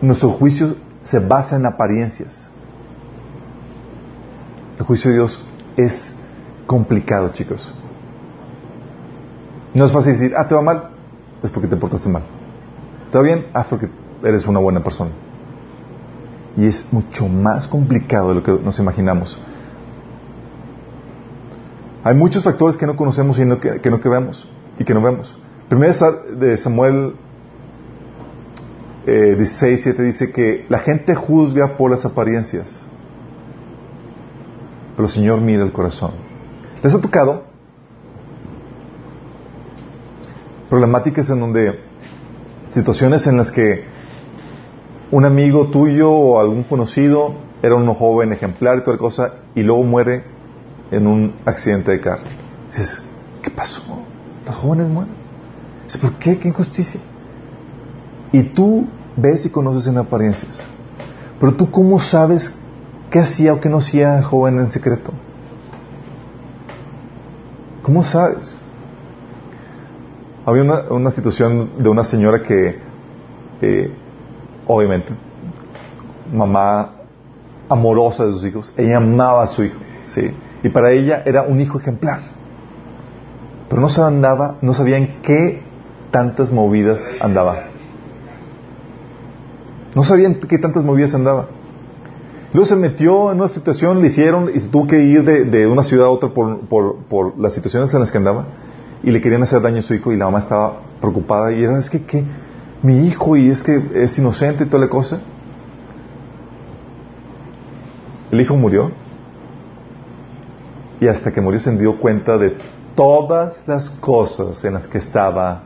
nuestro juicio se basa en apariencias. El juicio de Dios es complicado, chicos. No es fácil decir, ah, te va mal, es porque te portaste mal. ¿Te va bien? Ah, porque eres una buena persona. Y es mucho más complicado de lo que nos imaginamos. Hay muchos factores que no conocemos y que, que no que vemos y que no vemos. Primero de Samuel eh, 16, 7 dice que la gente juzga por las apariencias pero el Señor mira el corazón. ¿Les ha tocado problemáticas en donde situaciones en las que un amigo tuyo o algún conocido era un joven ejemplar y toda cosa y luego muere en un accidente de carro? Dices, ¿qué pasó? Los jóvenes mueren. Dices, ¿por qué? ¿Qué injusticia? Y tú ves y conoces en apariencias. Pero tú cómo sabes ¿Qué hacía o qué no hacía joven en secreto? ¿Cómo sabes? Había una, una situación de una señora que, eh, obviamente, mamá amorosa de sus hijos, ella amaba a su hijo, ¿sí? Y para ella era un hijo ejemplar. Pero no se andaba, no sabía en qué tantas movidas andaba. No sabían qué tantas movidas andaba. Luego se metió en una situación, le hicieron y tuvo que ir de, una ciudad a otra por, por, por, las situaciones en las que andaba y le querían hacer daño a su hijo y la mamá estaba preocupada y era, es que, ¿qué? Mi hijo y es que es inocente y toda la cosa. El hijo murió y hasta que murió se dio cuenta de todas las cosas en las que estaba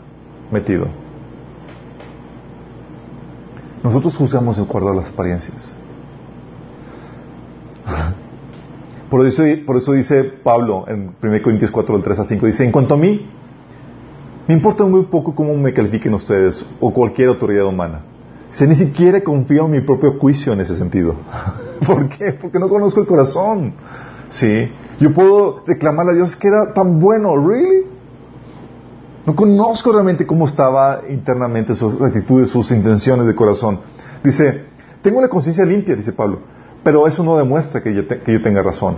metido. Nosotros juzgamos de acuerdo a las apariencias. Por eso, por eso dice Pablo en 1 Corintios 4, del 3 a 5, dice, en cuanto a mí, me importa muy poco cómo me califiquen ustedes o cualquier autoridad humana. Si ni siquiera confío en mi propio juicio en ese sentido. [laughs] ¿Por qué? Porque no conozco el corazón. Sí. Yo puedo reclamarle a Dios que era tan bueno. ¿Really? No conozco realmente cómo estaba internamente sus actitudes, sus intenciones de corazón. Dice, tengo la conciencia limpia, dice Pablo, pero eso no demuestra que yo, que yo tenga razón.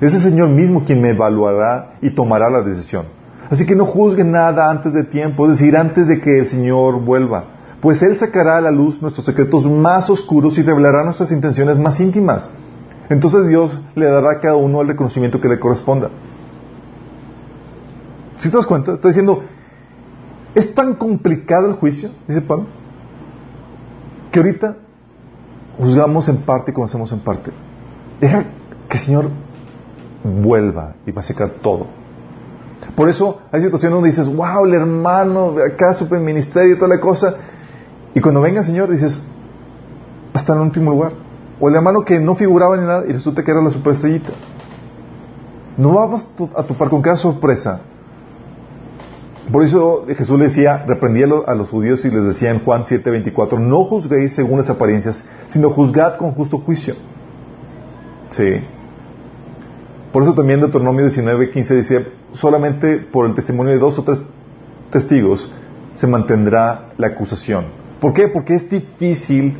Es el Señor mismo quien me evaluará y tomará la decisión. Así que no juzguen nada antes de tiempo, es decir, antes de que el Señor vuelva. Pues Él sacará a la luz nuestros secretos más oscuros y revelará nuestras intenciones más íntimas. Entonces Dios le dará a cada uno el reconocimiento que le corresponda. ¿Sí te das cuenta? Está diciendo, es tan complicado el juicio, dice Pablo, que ahorita juzgamos en parte y conocemos en parte. Deja que el Señor vuelva y va a secar todo. Por eso hay situaciones donde dices, wow, el hermano, acá super ministerio y toda la cosa. Y cuando venga el Señor dices, hasta en el último lugar. O el hermano que no figuraba ni nada y resulta que era la superestrellita. No vamos a topar con cada sorpresa por eso Jesús le decía, reprendía a los judíos y les decía en Juan 7:24, no juzguéis según las apariencias, sino juzgad con justo juicio. Sí. Por eso también Deuteronomio 19:15 dice, solamente por el testimonio de dos o tres testigos se mantendrá la acusación. ¿Por qué? Porque es difícil,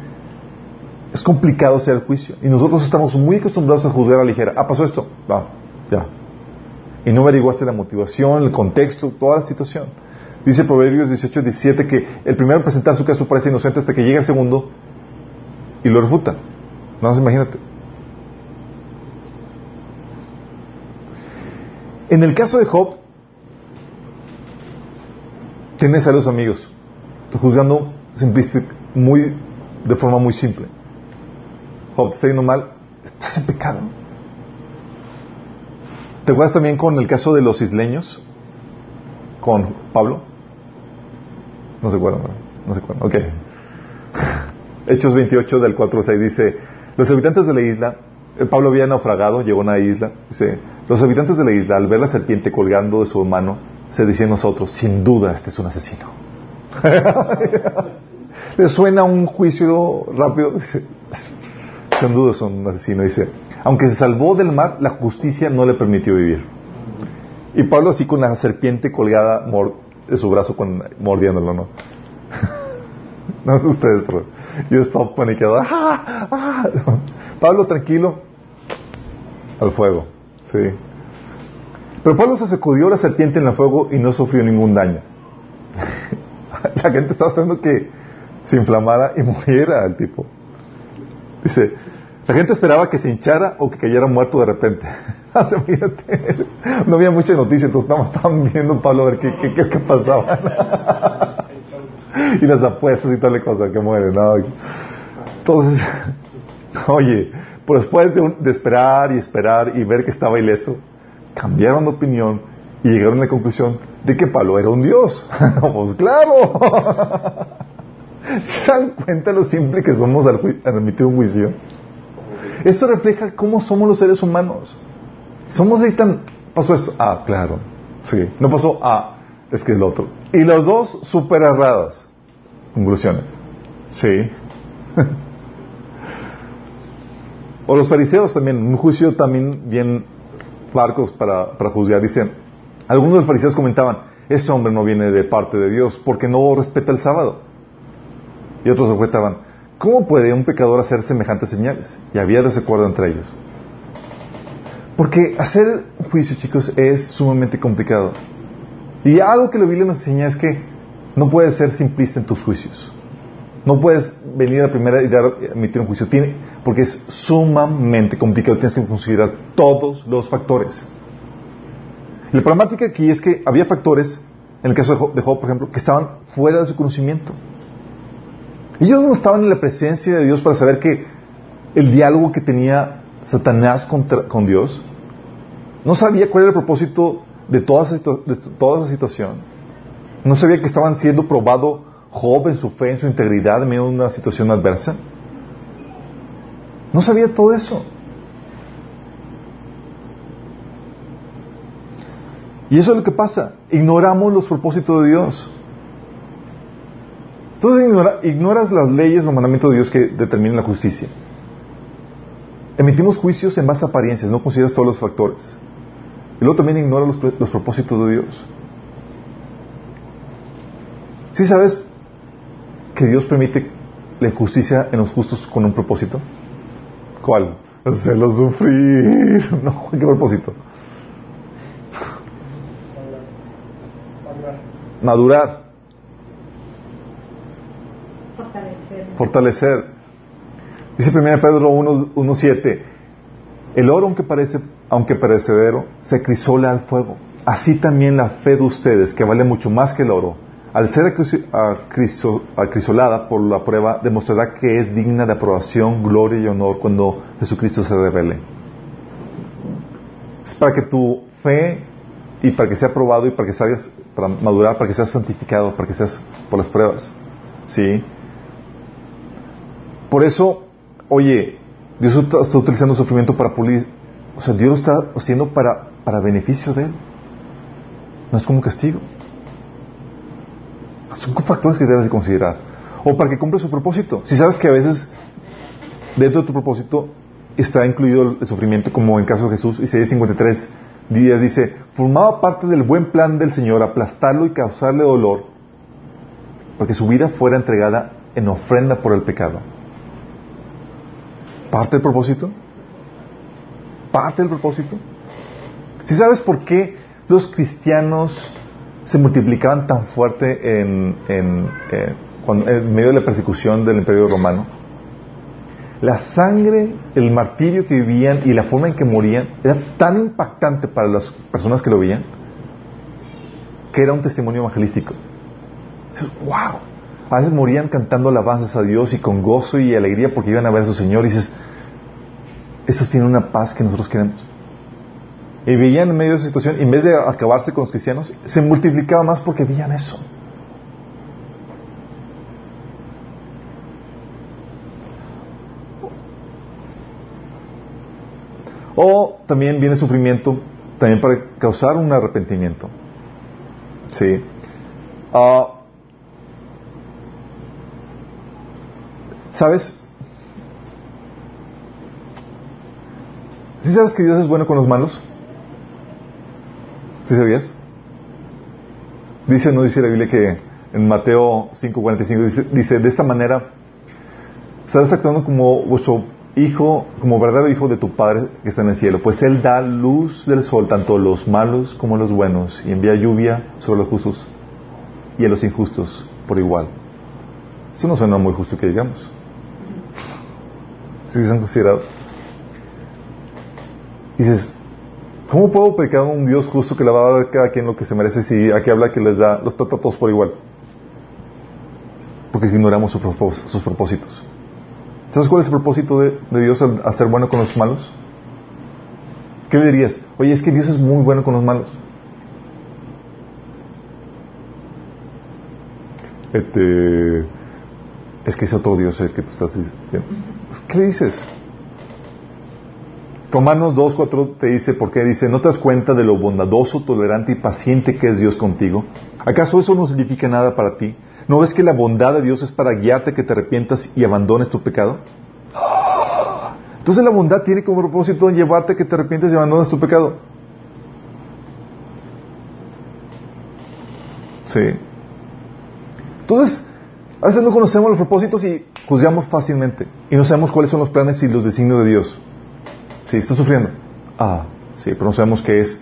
es complicado hacer el juicio. Y nosotros estamos muy acostumbrados a juzgar a la ligera. Ah, pasó esto. Va, ya, y no averiguaste la motivación, el contexto, toda la situación. Dice Proverbios 18, 17 que el primero en presentar su caso parece inocente hasta que llega el segundo y lo refuta. No más imagínate. En el caso de Job, tienes a los amigos, juzgando muy, de forma muy simple. Job, te está yendo mal, estás en pecado. ¿Te acuerdas también con el caso de los isleños? Con Pablo. No se acuerdan, no se acuerdan. Ok. [laughs] Hechos 28 del 4 al 6 dice, los habitantes de la isla, eh, Pablo había naufragado, llegó a una isla, dice, los habitantes de la isla al ver la serpiente colgando de su mano, se decían nosotros, sin duda este es un asesino. [laughs] ¿Le suena un juicio rápido? Dice, sin duda es un asesino. Dice, aunque se salvó del mar, la justicia no le permitió vivir. Y Pablo así con la serpiente colgada de su brazo mordiéndolo, ¿no? [laughs] no sé ustedes, pero yo estaba paniqueado. ¡Ah! ¡Ah! Pablo tranquilo, al fuego, sí. Pero Pablo se sacudió la serpiente en el fuego y no sufrió ningún daño. [laughs] la gente estaba esperando que se inflamara y [laughs] muriera el tipo. Dice, la gente esperaba que se hinchara o que cayera muerto de repente. [laughs] no había mucha noticia, entonces estaban viendo Pablo a ver qué, qué, qué, pasaba. [laughs] y las apuestas y toda la cosa que muere. Entonces, [laughs] oye, pues después de, esperar y esperar y ver que estaba ileso, cambiaron de opinión y llegaron a la conclusión de que Pablo era un dios. Vamos, claro. ¿Se dan cuenta lo simple que somos al emitir un juicio? Esto refleja cómo somos los seres humanos. Somos de tan... Pasó esto. Ah, claro. Sí. No pasó. Ah, es que el otro. Y los dos súper erradas. Conclusiones. Sí. [laughs] o los fariseos también. Un juicio también bien barcos para, para juzgar. Dicen, algunos de los fariseos comentaban, ese hombre no viene de parte de Dios porque no respeta el sábado. Y otros objetaban, ¿cómo puede un pecador hacer semejantes señales? Y había desacuerdo entre ellos. Porque hacer un juicio, chicos, es sumamente complicado. Y algo que la Biblia nos enseña es que no puedes ser simplista en tus juicios. No puedes venir a la primera y dar, emitir un juicio. Tiene, porque es sumamente complicado. Tienes que considerar todos los factores. La problemática aquí es que había factores, en el caso de Job, por ejemplo, que estaban fuera de su conocimiento. Ellos no estaban en la presencia de Dios para saber que el diálogo que tenía Satanás con Dios no sabía cuál era el propósito de toda, esa, situación. No sabía que estaban siendo probado Job en su fe, en su integridad en medio de una situación adversa. No sabía todo eso. Y eso es lo que pasa. Ignoramos los propósitos de Dios. Entonces ignoras las leyes, los mandamientos de Dios que determinan la justicia. Emitimos juicios en base a apariencias, no consideras todos los factores. Y luego también ignora los, los propósitos de Dios. ¿Sí sabes que Dios permite la injusticia en los justos con un propósito? ¿Cuál? Hacerlos sufrir. [laughs] No, ¿qué propósito? Madurar. Fortalecer. Fortalecer. Dice 1 Pedro 1.7 El oro, aunque, parece, aunque perecedero, se crisola al fuego. Así también la fe de ustedes, que vale mucho más que el oro, al ser acrisolada por la prueba, demostrará que es digna de aprobación, gloria y honor cuando Jesucristo se revele. Es para que tu fe y para que sea aprobado y para que salgas, para madurar, para que seas santificado, para que seas por las pruebas. ¿Sí? Por eso, oye, Dios está, utilizando el sufrimiento para pulir, o sea, Dios lo está haciendo para, para beneficio de Él. No es como castigo. Son factores que debes de considerar. O para que cumpla su propósito. Si sabes que a veces dentro de tu propósito está incluido el sufrimiento, como en caso de Jesús, Isaías 53 días dice, formaba parte del buen plan del Señor aplastarlo y causarle dolor, para que su vida fuera entregada en ofrenda por el pecado. ¿Parte del propósito? ¿Parte del propósito? Si sabes por qué los cristianos se multiplicaban tan fuerte en, eh, en medio de la persecución del imperio romano. La sangre, el martirio que vivían y la forma en que morían era tan impactante para las personas que lo veían que era un testimonio evangelístico. ¡Wow! A veces morían cantando alabanzas a Dios y con gozo y alegría porque iban a ver a su Señor y dices, estos tienen una paz que nosotros queremos y veían en medio de esa situación, en vez de acabarse con los cristianos, se multiplicaba más porque veían eso. O también viene sufrimiento, también para causar un arrepentimiento. Sí. Ah, ¿Sabes? ¿Sí sabes que Dios es bueno con los malos? ¿Sí sabías? Dice, no dice la Biblia que en Mateo 5:45 dice, dice, de esta manera, estás actuando como vuestro hijo, como verdadero hijo de tu Padre que está en el cielo, pues Él da luz del sol tanto a los malos como a los buenos y envía lluvia sobre los justos y a los injustos por igual. Esto no suena muy justo que digamos. ¿Sí se han considerado? Dices, ¿Cómo puedo pecar a un Dios justo que le va a dar a cada quien lo que se merece si aquí habla que les da, los trata a todos por igual? Porque ignoramos sus propósitos. ¿Sabes cuál es el propósito de, Dios al, bueno con los malos? ¿Qué le dirías? Oye, es que Dios es muy bueno con los malos. Este, es que es otro Dios el que tú estás diciendo. ¿Qué le dices? Romanos 2.4 te dice, ¿por qué? Dice, ¿no te das cuenta de lo bondadoso, tolerante y paciente que es Dios contigo? ¿Acaso eso no significa nada para ti? ¿No ves que la bondad de Dios es para guiarte que te arrepientas y abandones tu pecado? Entonces la bondad tiene como propósito llevarte que te arrepientes y abandones tu pecado. Sí. Entonces, a veces no conocemos los propósitos y juzgamos fácilmente. Y no sabemos cuáles son los planes y los designios de Dios. Sí, está sufriendo. Ah, sí, pero no sabemos qué es.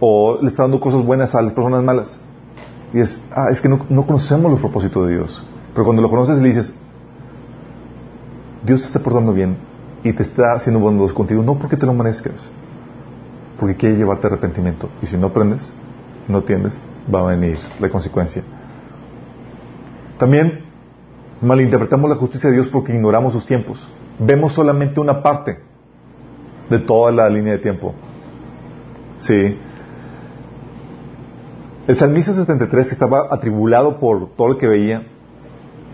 O le está dando cosas buenas a las personas malas. Y es, ah, es que no, no conocemos los propósitos de Dios. Pero cuando lo conoces le dices, Dios te está portando bien y te está haciendo bondadoso contigo, no porque te lo merezcas, porque quiere llevarte arrepentimiento. Y si no aprendes, no atiendes, va a venir la consecuencia. También malinterpretamos la justicia de Dios porque ignoramos sus tiempos. Vemos solamente una parte de toda la línea de tiempo. Sí. El salmista 73, que estaba atribulado por todo lo que veía,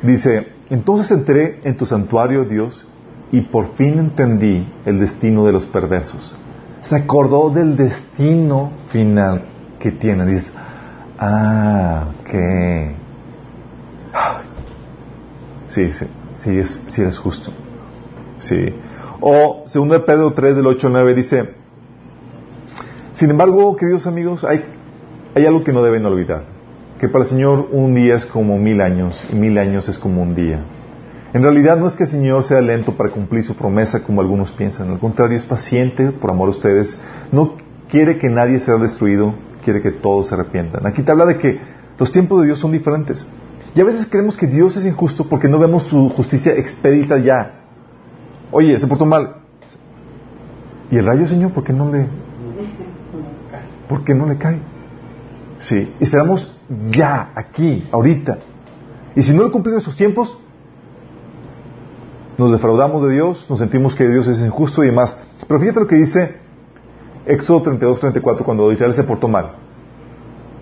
dice, entonces entré en tu santuario, Dios, y por fin entendí el destino de los perversos. Se acordó del destino final que tiene. Dice, ah, ok. Sí, sí, sí, es, sí eres justo. Sí. O, segundo de Pedro 3, del 8 al 9, dice, sin embargo, queridos amigos, hay, hay algo que no deben olvidar, que para el Señor un día es como mil años y mil años es como un día. En realidad no es que el Señor sea lento para cumplir su promesa como algunos piensan, al contrario es paciente por amor a ustedes, no quiere que nadie sea destruido, quiere que todos se arrepientan. Aquí te habla de que los tiempos de Dios son diferentes. Y a veces creemos que Dios es injusto porque no vemos su justicia expedita ya. Oye, se portó mal. ¿Y el rayo, Señor, por qué no le... ¿Por qué no le cae? Sí, esperamos ya, aquí, ahorita. Y si no le cumplimos sus tiempos, nos defraudamos de Dios, nos sentimos que Dios es injusto y demás. Pero fíjate lo que dice Éxodo 32, 34, cuando Israel se portó mal.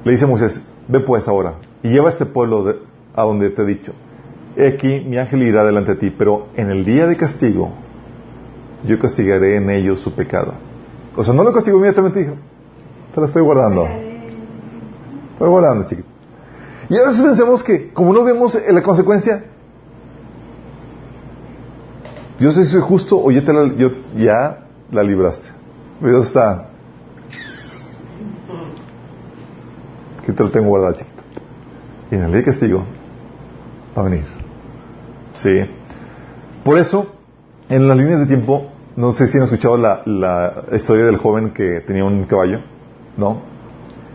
Le dice a Moisés, ve pues ahora y lleva a este pueblo de, a donde te he dicho. Aquí, mi ángel irá delante de ti, pero en el día de castigo, yo castigaré en ellos su pecado. O sea, no lo castigo inmediatamente, dijo. Te la estoy guardando. Estoy guardando, chiquito. Y a veces pensamos que, como no vemos la consecuencia, Dios es justo o ya, te la, ya la libraste. Dios está. Que te lo tengo guardado, chiquito. Y en el día de castigo, va a venir. Sí. Por eso, en las líneas de tiempo, no sé si han escuchado la, la historia del joven que tenía un caballo, ¿no?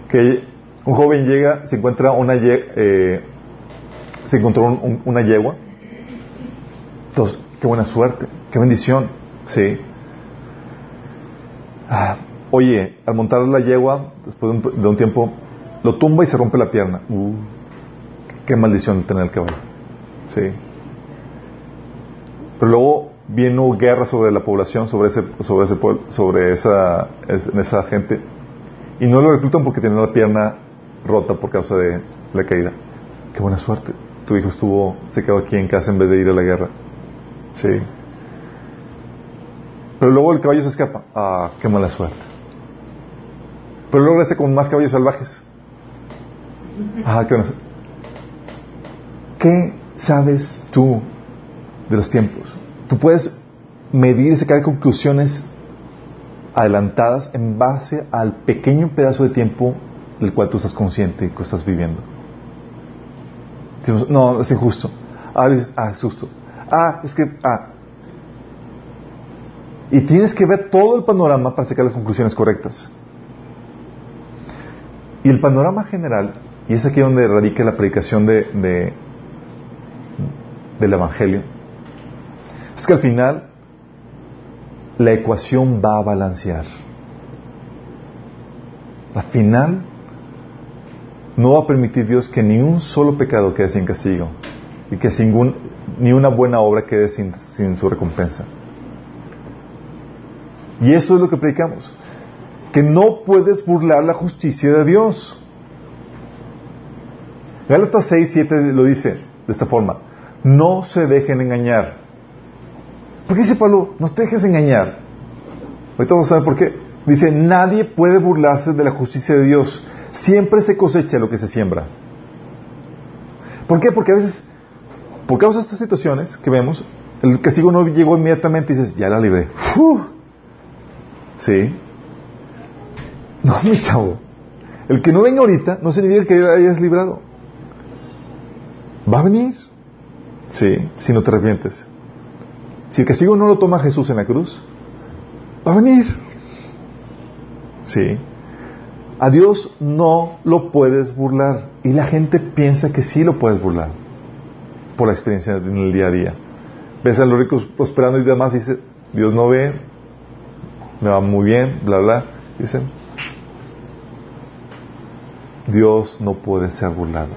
Que un joven llega, se encuentra una eh, se encontró un, una yegua. Entonces, qué buena suerte, qué bendición, sí. Ah, oye, al montar la yegua, después de un, de un, tiempo, lo tumba y se rompe la pierna. Uh, qué maldición tener el caballo. Sí. Pero luego vino guerra sobre la población, sobre ese, sobre ese pueblo, sobre esa, esa gente, y no lo reclutan porque tenía la pierna rota por causa de la caída. Qué buena suerte. Tu hijo estuvo, se quedó aquí en casa en vez de ir a la guerra. Sí. Pero luego el caballo se escapa. Ah, qué mala suerte. Pero luego regresa con más caballos salvajes. Ah, qué buena suerte. ¿Qué sabes tú de los tiempos? Tú puedes medir y sacar conclusiones adelantadas en base al pequeño pedazo de tiempo del cual tú estás consciente y que estás viviendo. No, es injusto. Ah, dices, ah, es justo. Ah, es que, ah. Y tienes que ver todo el panorama para sacar las conclusiones correctas. Y el panorama general, y es aquí donde radica la predicación de del Evangelio, es que al final la ecuación va a balancear. Al final no va a permitir Dios que ni un solo pecado quede sin castigo y que ni una buena obra quede sin, sin su recompensa. Y eso es lo que predicamos, que no puedes burlar la justicia de Dios. Gálatas 6, 7 lo dice de esta forma, no se dejen engañar. ¿Por qué dice Pablo, no te dejes engañar? Ahorita vamos a ver por qué. Dice, nadie puede burlarse de la justicia de Dios. Siempre se cosecha lo que se siembra. ¿Por qué? Porque a veces, por causa de estas situaciones que vemos, el castigo no llegó inmediatamente y dices, ya la libré. ¿Sí? No, mi chavo. El que no venga ahorita no significa que hayas librado. Va a venir. Sí, si no te arrepientes. Si el castigo no lo toma Jesús en la cruz, va a venir. Sí. A Dios no lo puedes burlar. Y la gente piensa que sí lo puedes burlar. Por la experiencia en el día a día. Ves a los ricos prosperando y demás, y dice, Dios no ve, me va muy bien, bla, bla. Dicen, Dios no puede ser burlado.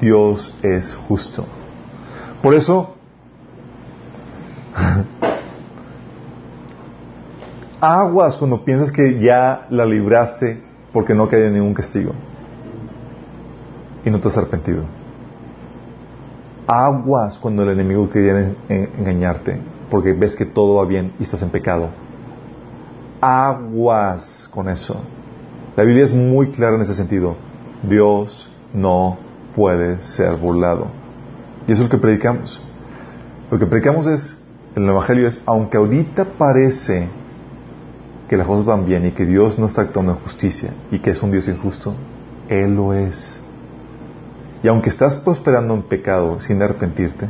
Dios es justo. Por eso, [laughs] aguas cuando piensas que ya la libraste porque no cae ningún castigo y no te has arrepentido. Aguas cuando el enemigo quiere engañarte porque ves que todo va bien y estás en pecado. Aguas con eso. La Biblia es muy clara en ese sentido. Dios no puede ser burlado. Y eso es lo que predicamos. Lo que predicamos es, el Evangelio es, aunque ahorita parece que las cosas van bien y que Dios no está actuando en justicia y que es un Dios injusto, Él lo es. Y aunque estás prosperando en pecado sin arrepentirte,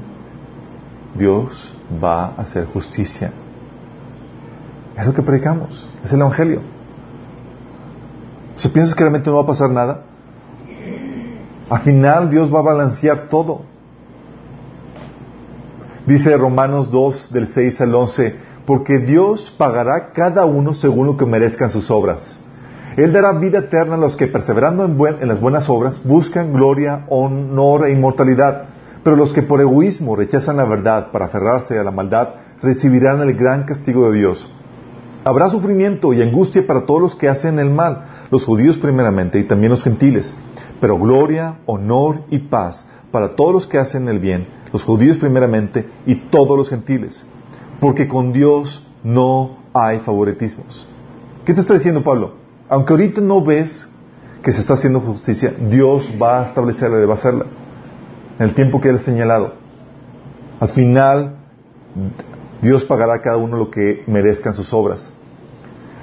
Dios va a hacer justicia. Es lo que predicamos, es el Evangelio. Si piensas que realmente no va a pasar nada, al final Dios va a balancear todo. Dice Romanos 2 del 6 al 11, porque Dios pagará cada uno según lo que merezcan sus obras. Él dará vida eterna a los que, perseverando en, las buenas obras, buscan gloria, honor e inmortalidad. Pero los que por egoísmo rechazan la verdad para aferrarse a la maldad, recibirán el gran castigo de Dios. Habrá sufrimiento y angustia para todos los que hacen el mal, los judíos primeramente y también los gentiles. Pero gloria, honor y paz para todos los que hacen el bien, los judíos primeramente y todos los gentiles porque con Dios no hay favoritismos. ¿Qué te está diciendo Pablo? Aunque ahorita no ves que se está haciendo justicia, Dios va a establecerla y va a hacerla en el tiempo que Él ha señalado. Al final, Dios pagará a cada uno lo que merezcan sus obras.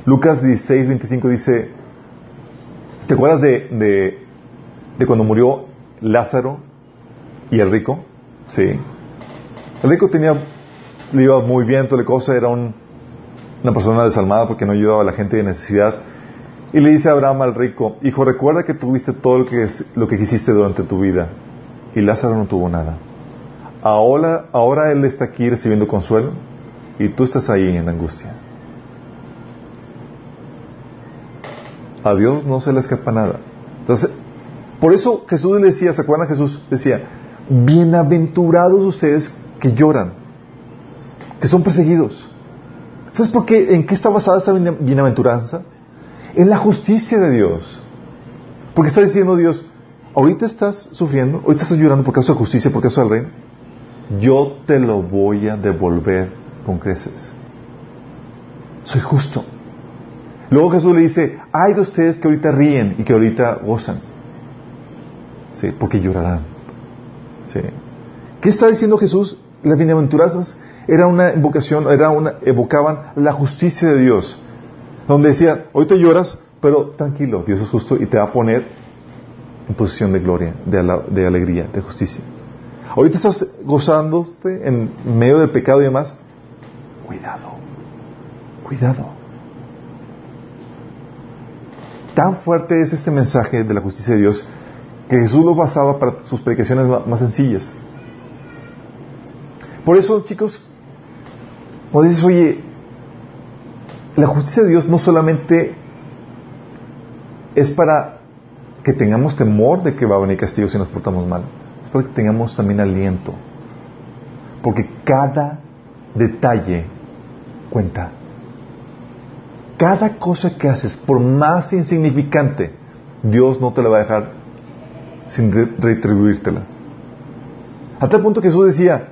Lucas 16, 25 dice, ¿te acuerdas de, de, de cuando murió Lázaro y el rico? Sí. El rico tenía le iba muy bien, toda la cosa, era una persona desalmada porque no ayudaba a la gente de necesidad. Y le dice a Abraham al rico, hijo, recuerda que tuviste todo lo que, quisiste durante tu vida. Y Lázaro no tuvo nada. Ahora, ahora él está aquí recibiendo consuelo y tú estás ahí en angustia. A Dios no se le escapa nada. Entonces, por eso Jesús le decía, ¿se acuerdan? Jesús decía, bienaventurados ustedes que lloran, que son perseguidos. ¿Sabes por qué? ¿En qué está basada esa bienaventuranza? En la justicia de Dios. Porque está diciendo Dios, ahorita estás sufriendo, ahorita estás llorando por causa de justicia, por causa del reino. Yo te lo voy a devolver con creces. Soy justo. Luego Jesús le dice, hay de ustedes que ahorita ríen y que ahorita gozan. Sí, porque llorarán. Sí. ¿Qué está diciendo Jesús? Las bienaventuranzas era una invocación, era una, evocaban la justicia de Dios. Donde decía, hoy te lloras, pero tranquilo, Dios es justo y te va a poner en posición de gloria, de, alegría, de justicia. Ahorita estás gozándote en medio del pecado y demás. Cuidado, cuidado. Tan fuerte es este mensaje de la justicia de Dios que Jesús lo basaba para sus predicaciones más sencillas. Por eso, chicos, o dices, oye, la justicia de Dios no solamente es para que tengamos temor de que va a venir castigo si nos portamos mal, es para que tengamos también aliento. Porque cada detalle cuenta. Cada cosa que haces, por más insignificante, Dios no te la va a dejar sin retribuírtela. A tal punto que Jesús decía,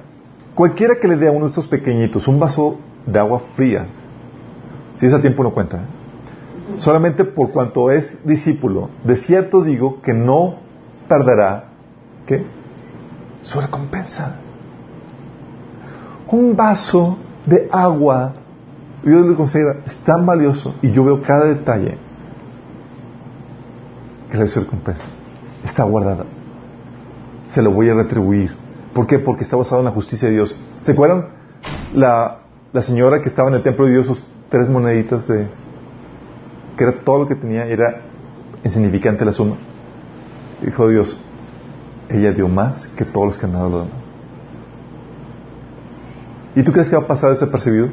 Cualquiera que le dé a uno de estos pequeñitos un vaso de agua fría, si es a tiempo no cuenta, ¿eh? solamente por cuanto es discípulo, de cierto digo que no perderá ¿qué? su recompensa. Un vaso de agua, Dios lo considera, es tan valioso y yo veo cada detalle. que le su recompensa. Está guardada. Se lo voy a retribuir. ¿Por qué? Porque está basado en la justicia de Dios. ¿Se acuerdan la, la señora que estaba en el templo de Dios, sus tres moneditas de... que era todo lo que tenía, era insignificante la suma? Dijo Dios, ella dio más que todos los que han dado lo demás. ¿Y tú crees que va a pasar desapercibido?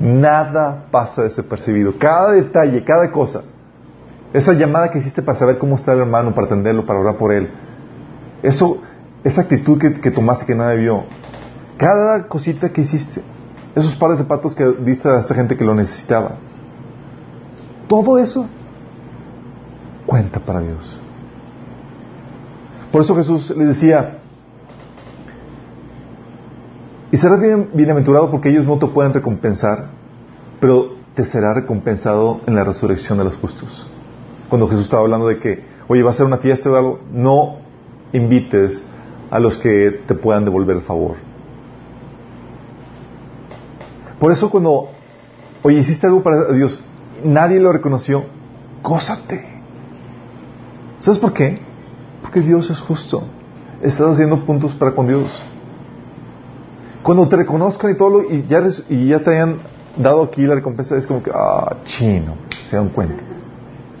Nada pasa desapercibido. Cada detalle, cada cosa. Esa llamada que hiciste para saber cómo está el hermano, para atenderlo, para orar por él. Eso, esa actitud que, tomaste que nadie vio. Cada cosita que hiciste. Esos pares de zapatos que diste a esa gente que lo necesitaba. Todo eso cuenta para Dios. Por eso Jesús le decía, y serás bienaventurado porque ellos no te pueden recompensar, pero te será recompensado en la resurrección de los justos. Cuando Jesús estaba hablando de que, oye, va a ser una fiesta o algo, no invites a los que te puedan devolver el favor. Por eso cuando, oye, hiciste algo para Dios, nadie lo reconoció, gózate. ¿Sabes por qué? Porque Dios es justo. Estás haciendo puntos para con Dios. Cuando te reconozcan y todo lo, y ya, y ya te hayan dado aquí la recompensa, es como que, ah, chino, se dan cuenta.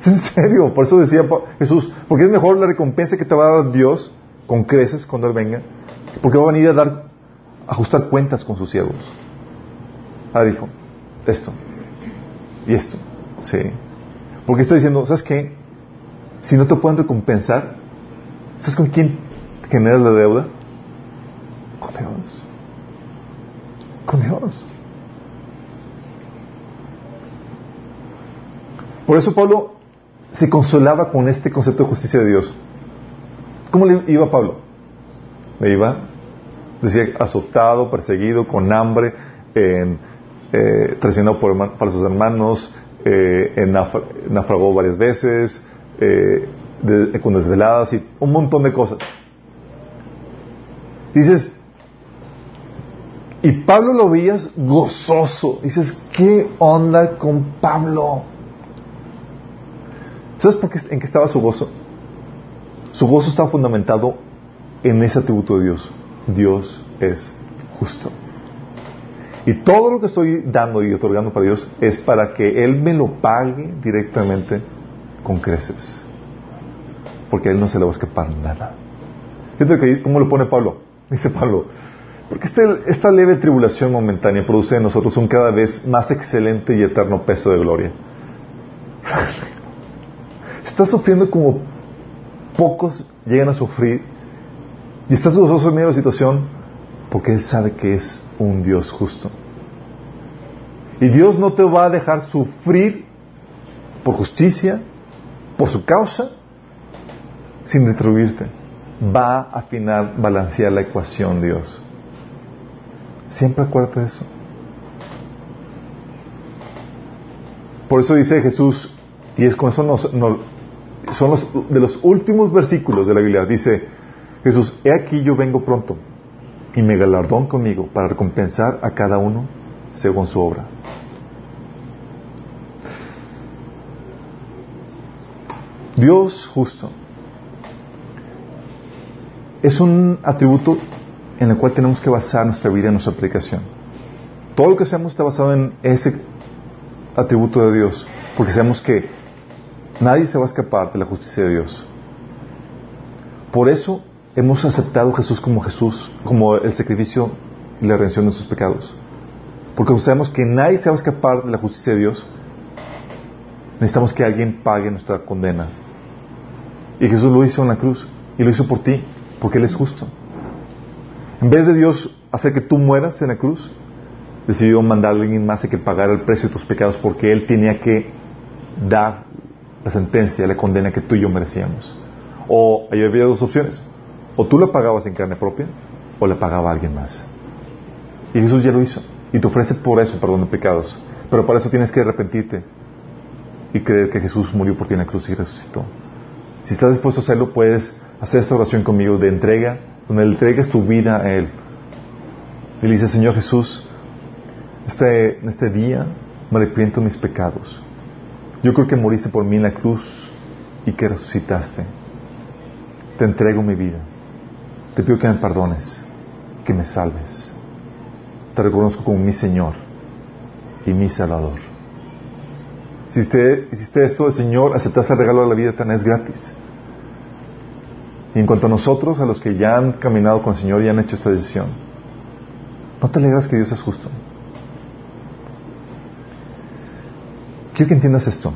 En serio, por eso decía Jesús, porque es mejor la recompensa que te va a dar Dios con creces cuando Él venga, porque va a venir a dar, a ajustar cuentas con sus siervos. Ah, dijo, esto, y esto, sí. Porque está diciendo, ¿sabes qué? Si no te pueden recompensar, ¿Sabes con quién genera la deuda? Con Dios. Con Dios. Por eso Pablo se consolaba con este concepto de justicia de Dios. ¿Cómo le iba Pablo? Le iba, decía, azotado, perseguido, con hambre, en, eh, traicionado por falsos hermanos, eh, naufragó varias veces, eh, con desveladas y un montón de cosas. Dices, y Pablo lo veías gozoso. Dices, ¿qué onda con Pablo? ¿Sabes por qué, en qué estaba su gozo? Su gozo estaba fundamentado en ese atributo de Dios. Dios es justo. Y todo lo que estoy dando y otorgando para Dios es para que Él me lo pague directamente con creces porque a él no se le va a escapar nada. Fíjate cómo lo pone Pablo. [laughs] Dice Pablo, porque este, esta leve tribulación momentánea produce en nosotros un cada vez más excelente y eterno peso de gloria. [laughs] Estás sufriendo como pocos llegan a sufrir y estás gozoso en medio de la situación porque Él sabe que es un Dios justo. Y Dios no te va a dejar sufrir por justicia, por su causa, sin retribuirte. Va a afinar, balancear la ecuación Dios. Siempre acuérdate de eso. Por eso dice Jesús, y es con eso nos, son los, de los últimos versículos de la Biblia, dice Jesús, he aquí yo vengo pronto y me galardón conmigo para recompensar a cada uno según su obra. Dios justo es un atributo en el cual tenemos que basar nuestra vida y nuestra aplicación. Todo lo que hacemos está basado en ese atributo de Dios, porque sabemos que nadie se va a escapar de la justicia de Dios. Por eso hemos aceptado a Jesús como Jesús, como el sacrificio y la redención de sus pecados. Porque sabemos que nadie se va a escapar de la justicia de Dios. Necesitamos que alguien pague nuestra condena. Y Jesús lo hizo en la cruz. Y lo hizo por ti porque Él es justo. En vez de Dios hacer que tú mueras en la cruz, decidió mandar a alguien más a que pagara el precio de tus pecados porque Él tenía que dar la sentencia, la condena que tú y yo merecíamos. O había dos opciones. O tú la pagabas en carne propia o la pagaba alguien más. Y Jesús ya lo hizo. Y te ofrece por eso perdón de pecados. Pero para eso tienes que arrepentirte y creer que Jesús murió por ti en la cruz y resucitó. Si estás dispuesto a hacerlo, puedes hacer esta oración conmigo de entrega, donde le entregues tu vida a Él. Y le dices, Señor Jesús, este, este día me arrepiento de mis pecados. Yo creo que moriste por mí en la cruz y que resucitaste. Te entrego mi vida. Te pido que me perdones, que me salves. Te reconozco como mi Señor y mi Salvador. Si usted hiciste esto, el Señor aceptaste el regalo de la vida eterna, es gratis. Y en cuanto a nosotros, a los que ya han caminado con el Señor y han hecho esta decisión, ¿no te alegras que Dios es justo? Quiero que entiendas esto.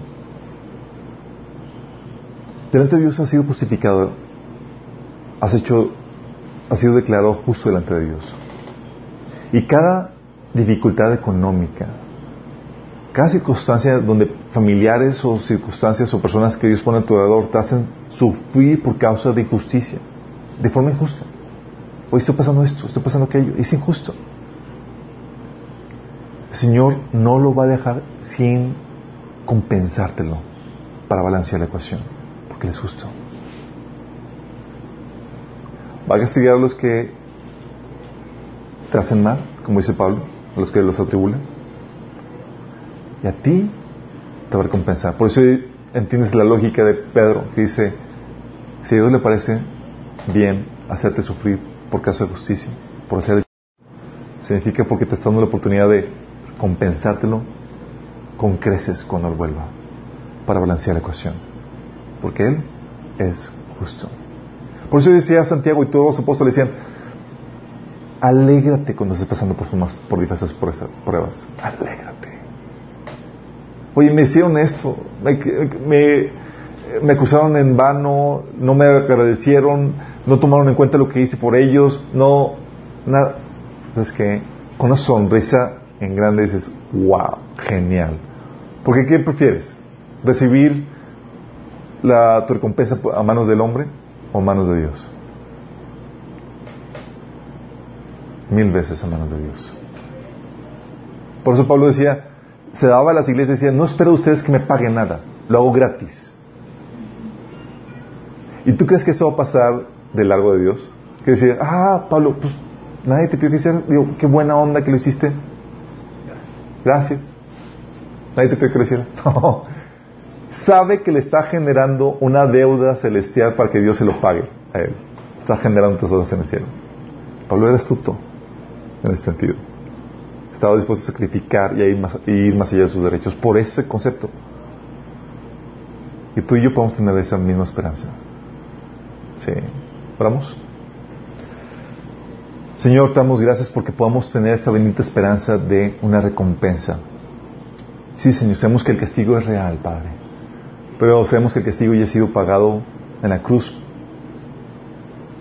Delante de Dios has sido justificado, has hecho, has sido declarado justo delante de Dios. Y cada dificultad económica, cada circunstancia donde familiares o circunstancias o personas que Dios pone a tu alrededor te hacen sufrir por causa de injusticia, de forma injusta. Hoy estoy pasando esto, estoy pasando aquello, es injusto. El Señor no lo va a dejar sin compensártelo para balancear la ecuación, porque Él es justo. Va a castigar a los que te hacen mal, como dice Pablo, a los que los atribulan. Y a ti te va a recompensar. Por eso entiendes la lógica de Pedro, que dice, si a Dios le parece bien hacerte sufrir por caso de justicia, por hacer significa porque te está dando la oportunidad de compensártelo con creces cuando Él vuelva, para balancear la ecuación. Porque Él es justo. Por eso decía Santiago y todos los apóstoles decían, alégrate cuando estés pasando por, por diversas pruebas. Alégrate. Oye, me hicieron esto, me, me, acusaron en vano, no me agradecieron, no tomaron en cuenta lo que hice por ellos, no, nada. ¿Sabes qué? Con una sonrisa en grande dices, wow, genial. Porque ¿qué prefieres? ¿Recibir la, tu recompensa a manos del hombre o a manos de Dios? Mil veces a manos de Dios. Por eso Pablo decía, se daba a las iglesias y decía, no espero de ustedes que me paguen nada, lo hago gratis. ¿Y tú crees que eso va a pasar de largo de Dios? Que decir, ah, Pablo, pues nadie te pidió que hicieras, digo, qué buena onda que lo hiciste. Gracias. Nadie te pidió que lo hiciera. [laughs] No. Sabe que le está generando una deuda celestial para que Dios se lo pague a él. Está generando tesoros en el cielo. Pablo era astuto en ese sentido. Estaba dispuesto a sacrificar y a ir más, ir más allá de sus derechos por ese concepto. Y tú y yo podemos tener esa misma esperanza. Sí. ¿Oramos? Señor, te damos gracias porque podamos tener esta bendita esperanza de una recompensa. Sí, Señor, sabemos que el castigo es real, Padre. Pero sabemos que el castigo ya ha sido pagado en la cruz,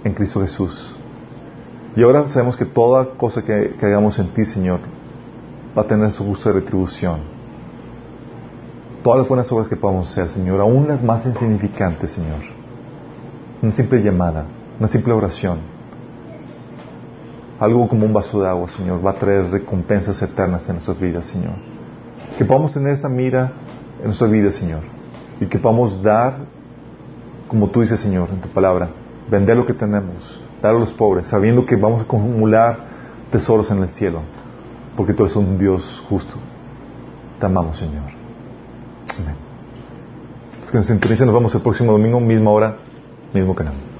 en Cristo Jesús. Y ahora sabemos que toda cosa que, hagamos en ti, Señor, va a tener su justa retribución. Todas las buenas obras que podamos hacer, Señor, aún las más insignificantes, Señor. Una simple llamada, una simple oración. Algo como un vaso de agua, Señor, va a traer recompensas eternas en nuestras vidas, Señor. Que podamos tener esa mira en nuestras vidas, Señor. Y que podamos dar, como tú dices, Señor, en tu palabra, vender lo que tenemos, dar a los pobres, sabiendo que vamos a acumular tesoros en el cielo, porque tú eres un Dios justo. Te amamos, Señor. Amén. Los que nos nos vemos el próximo domingo, misma hora, mismo canal.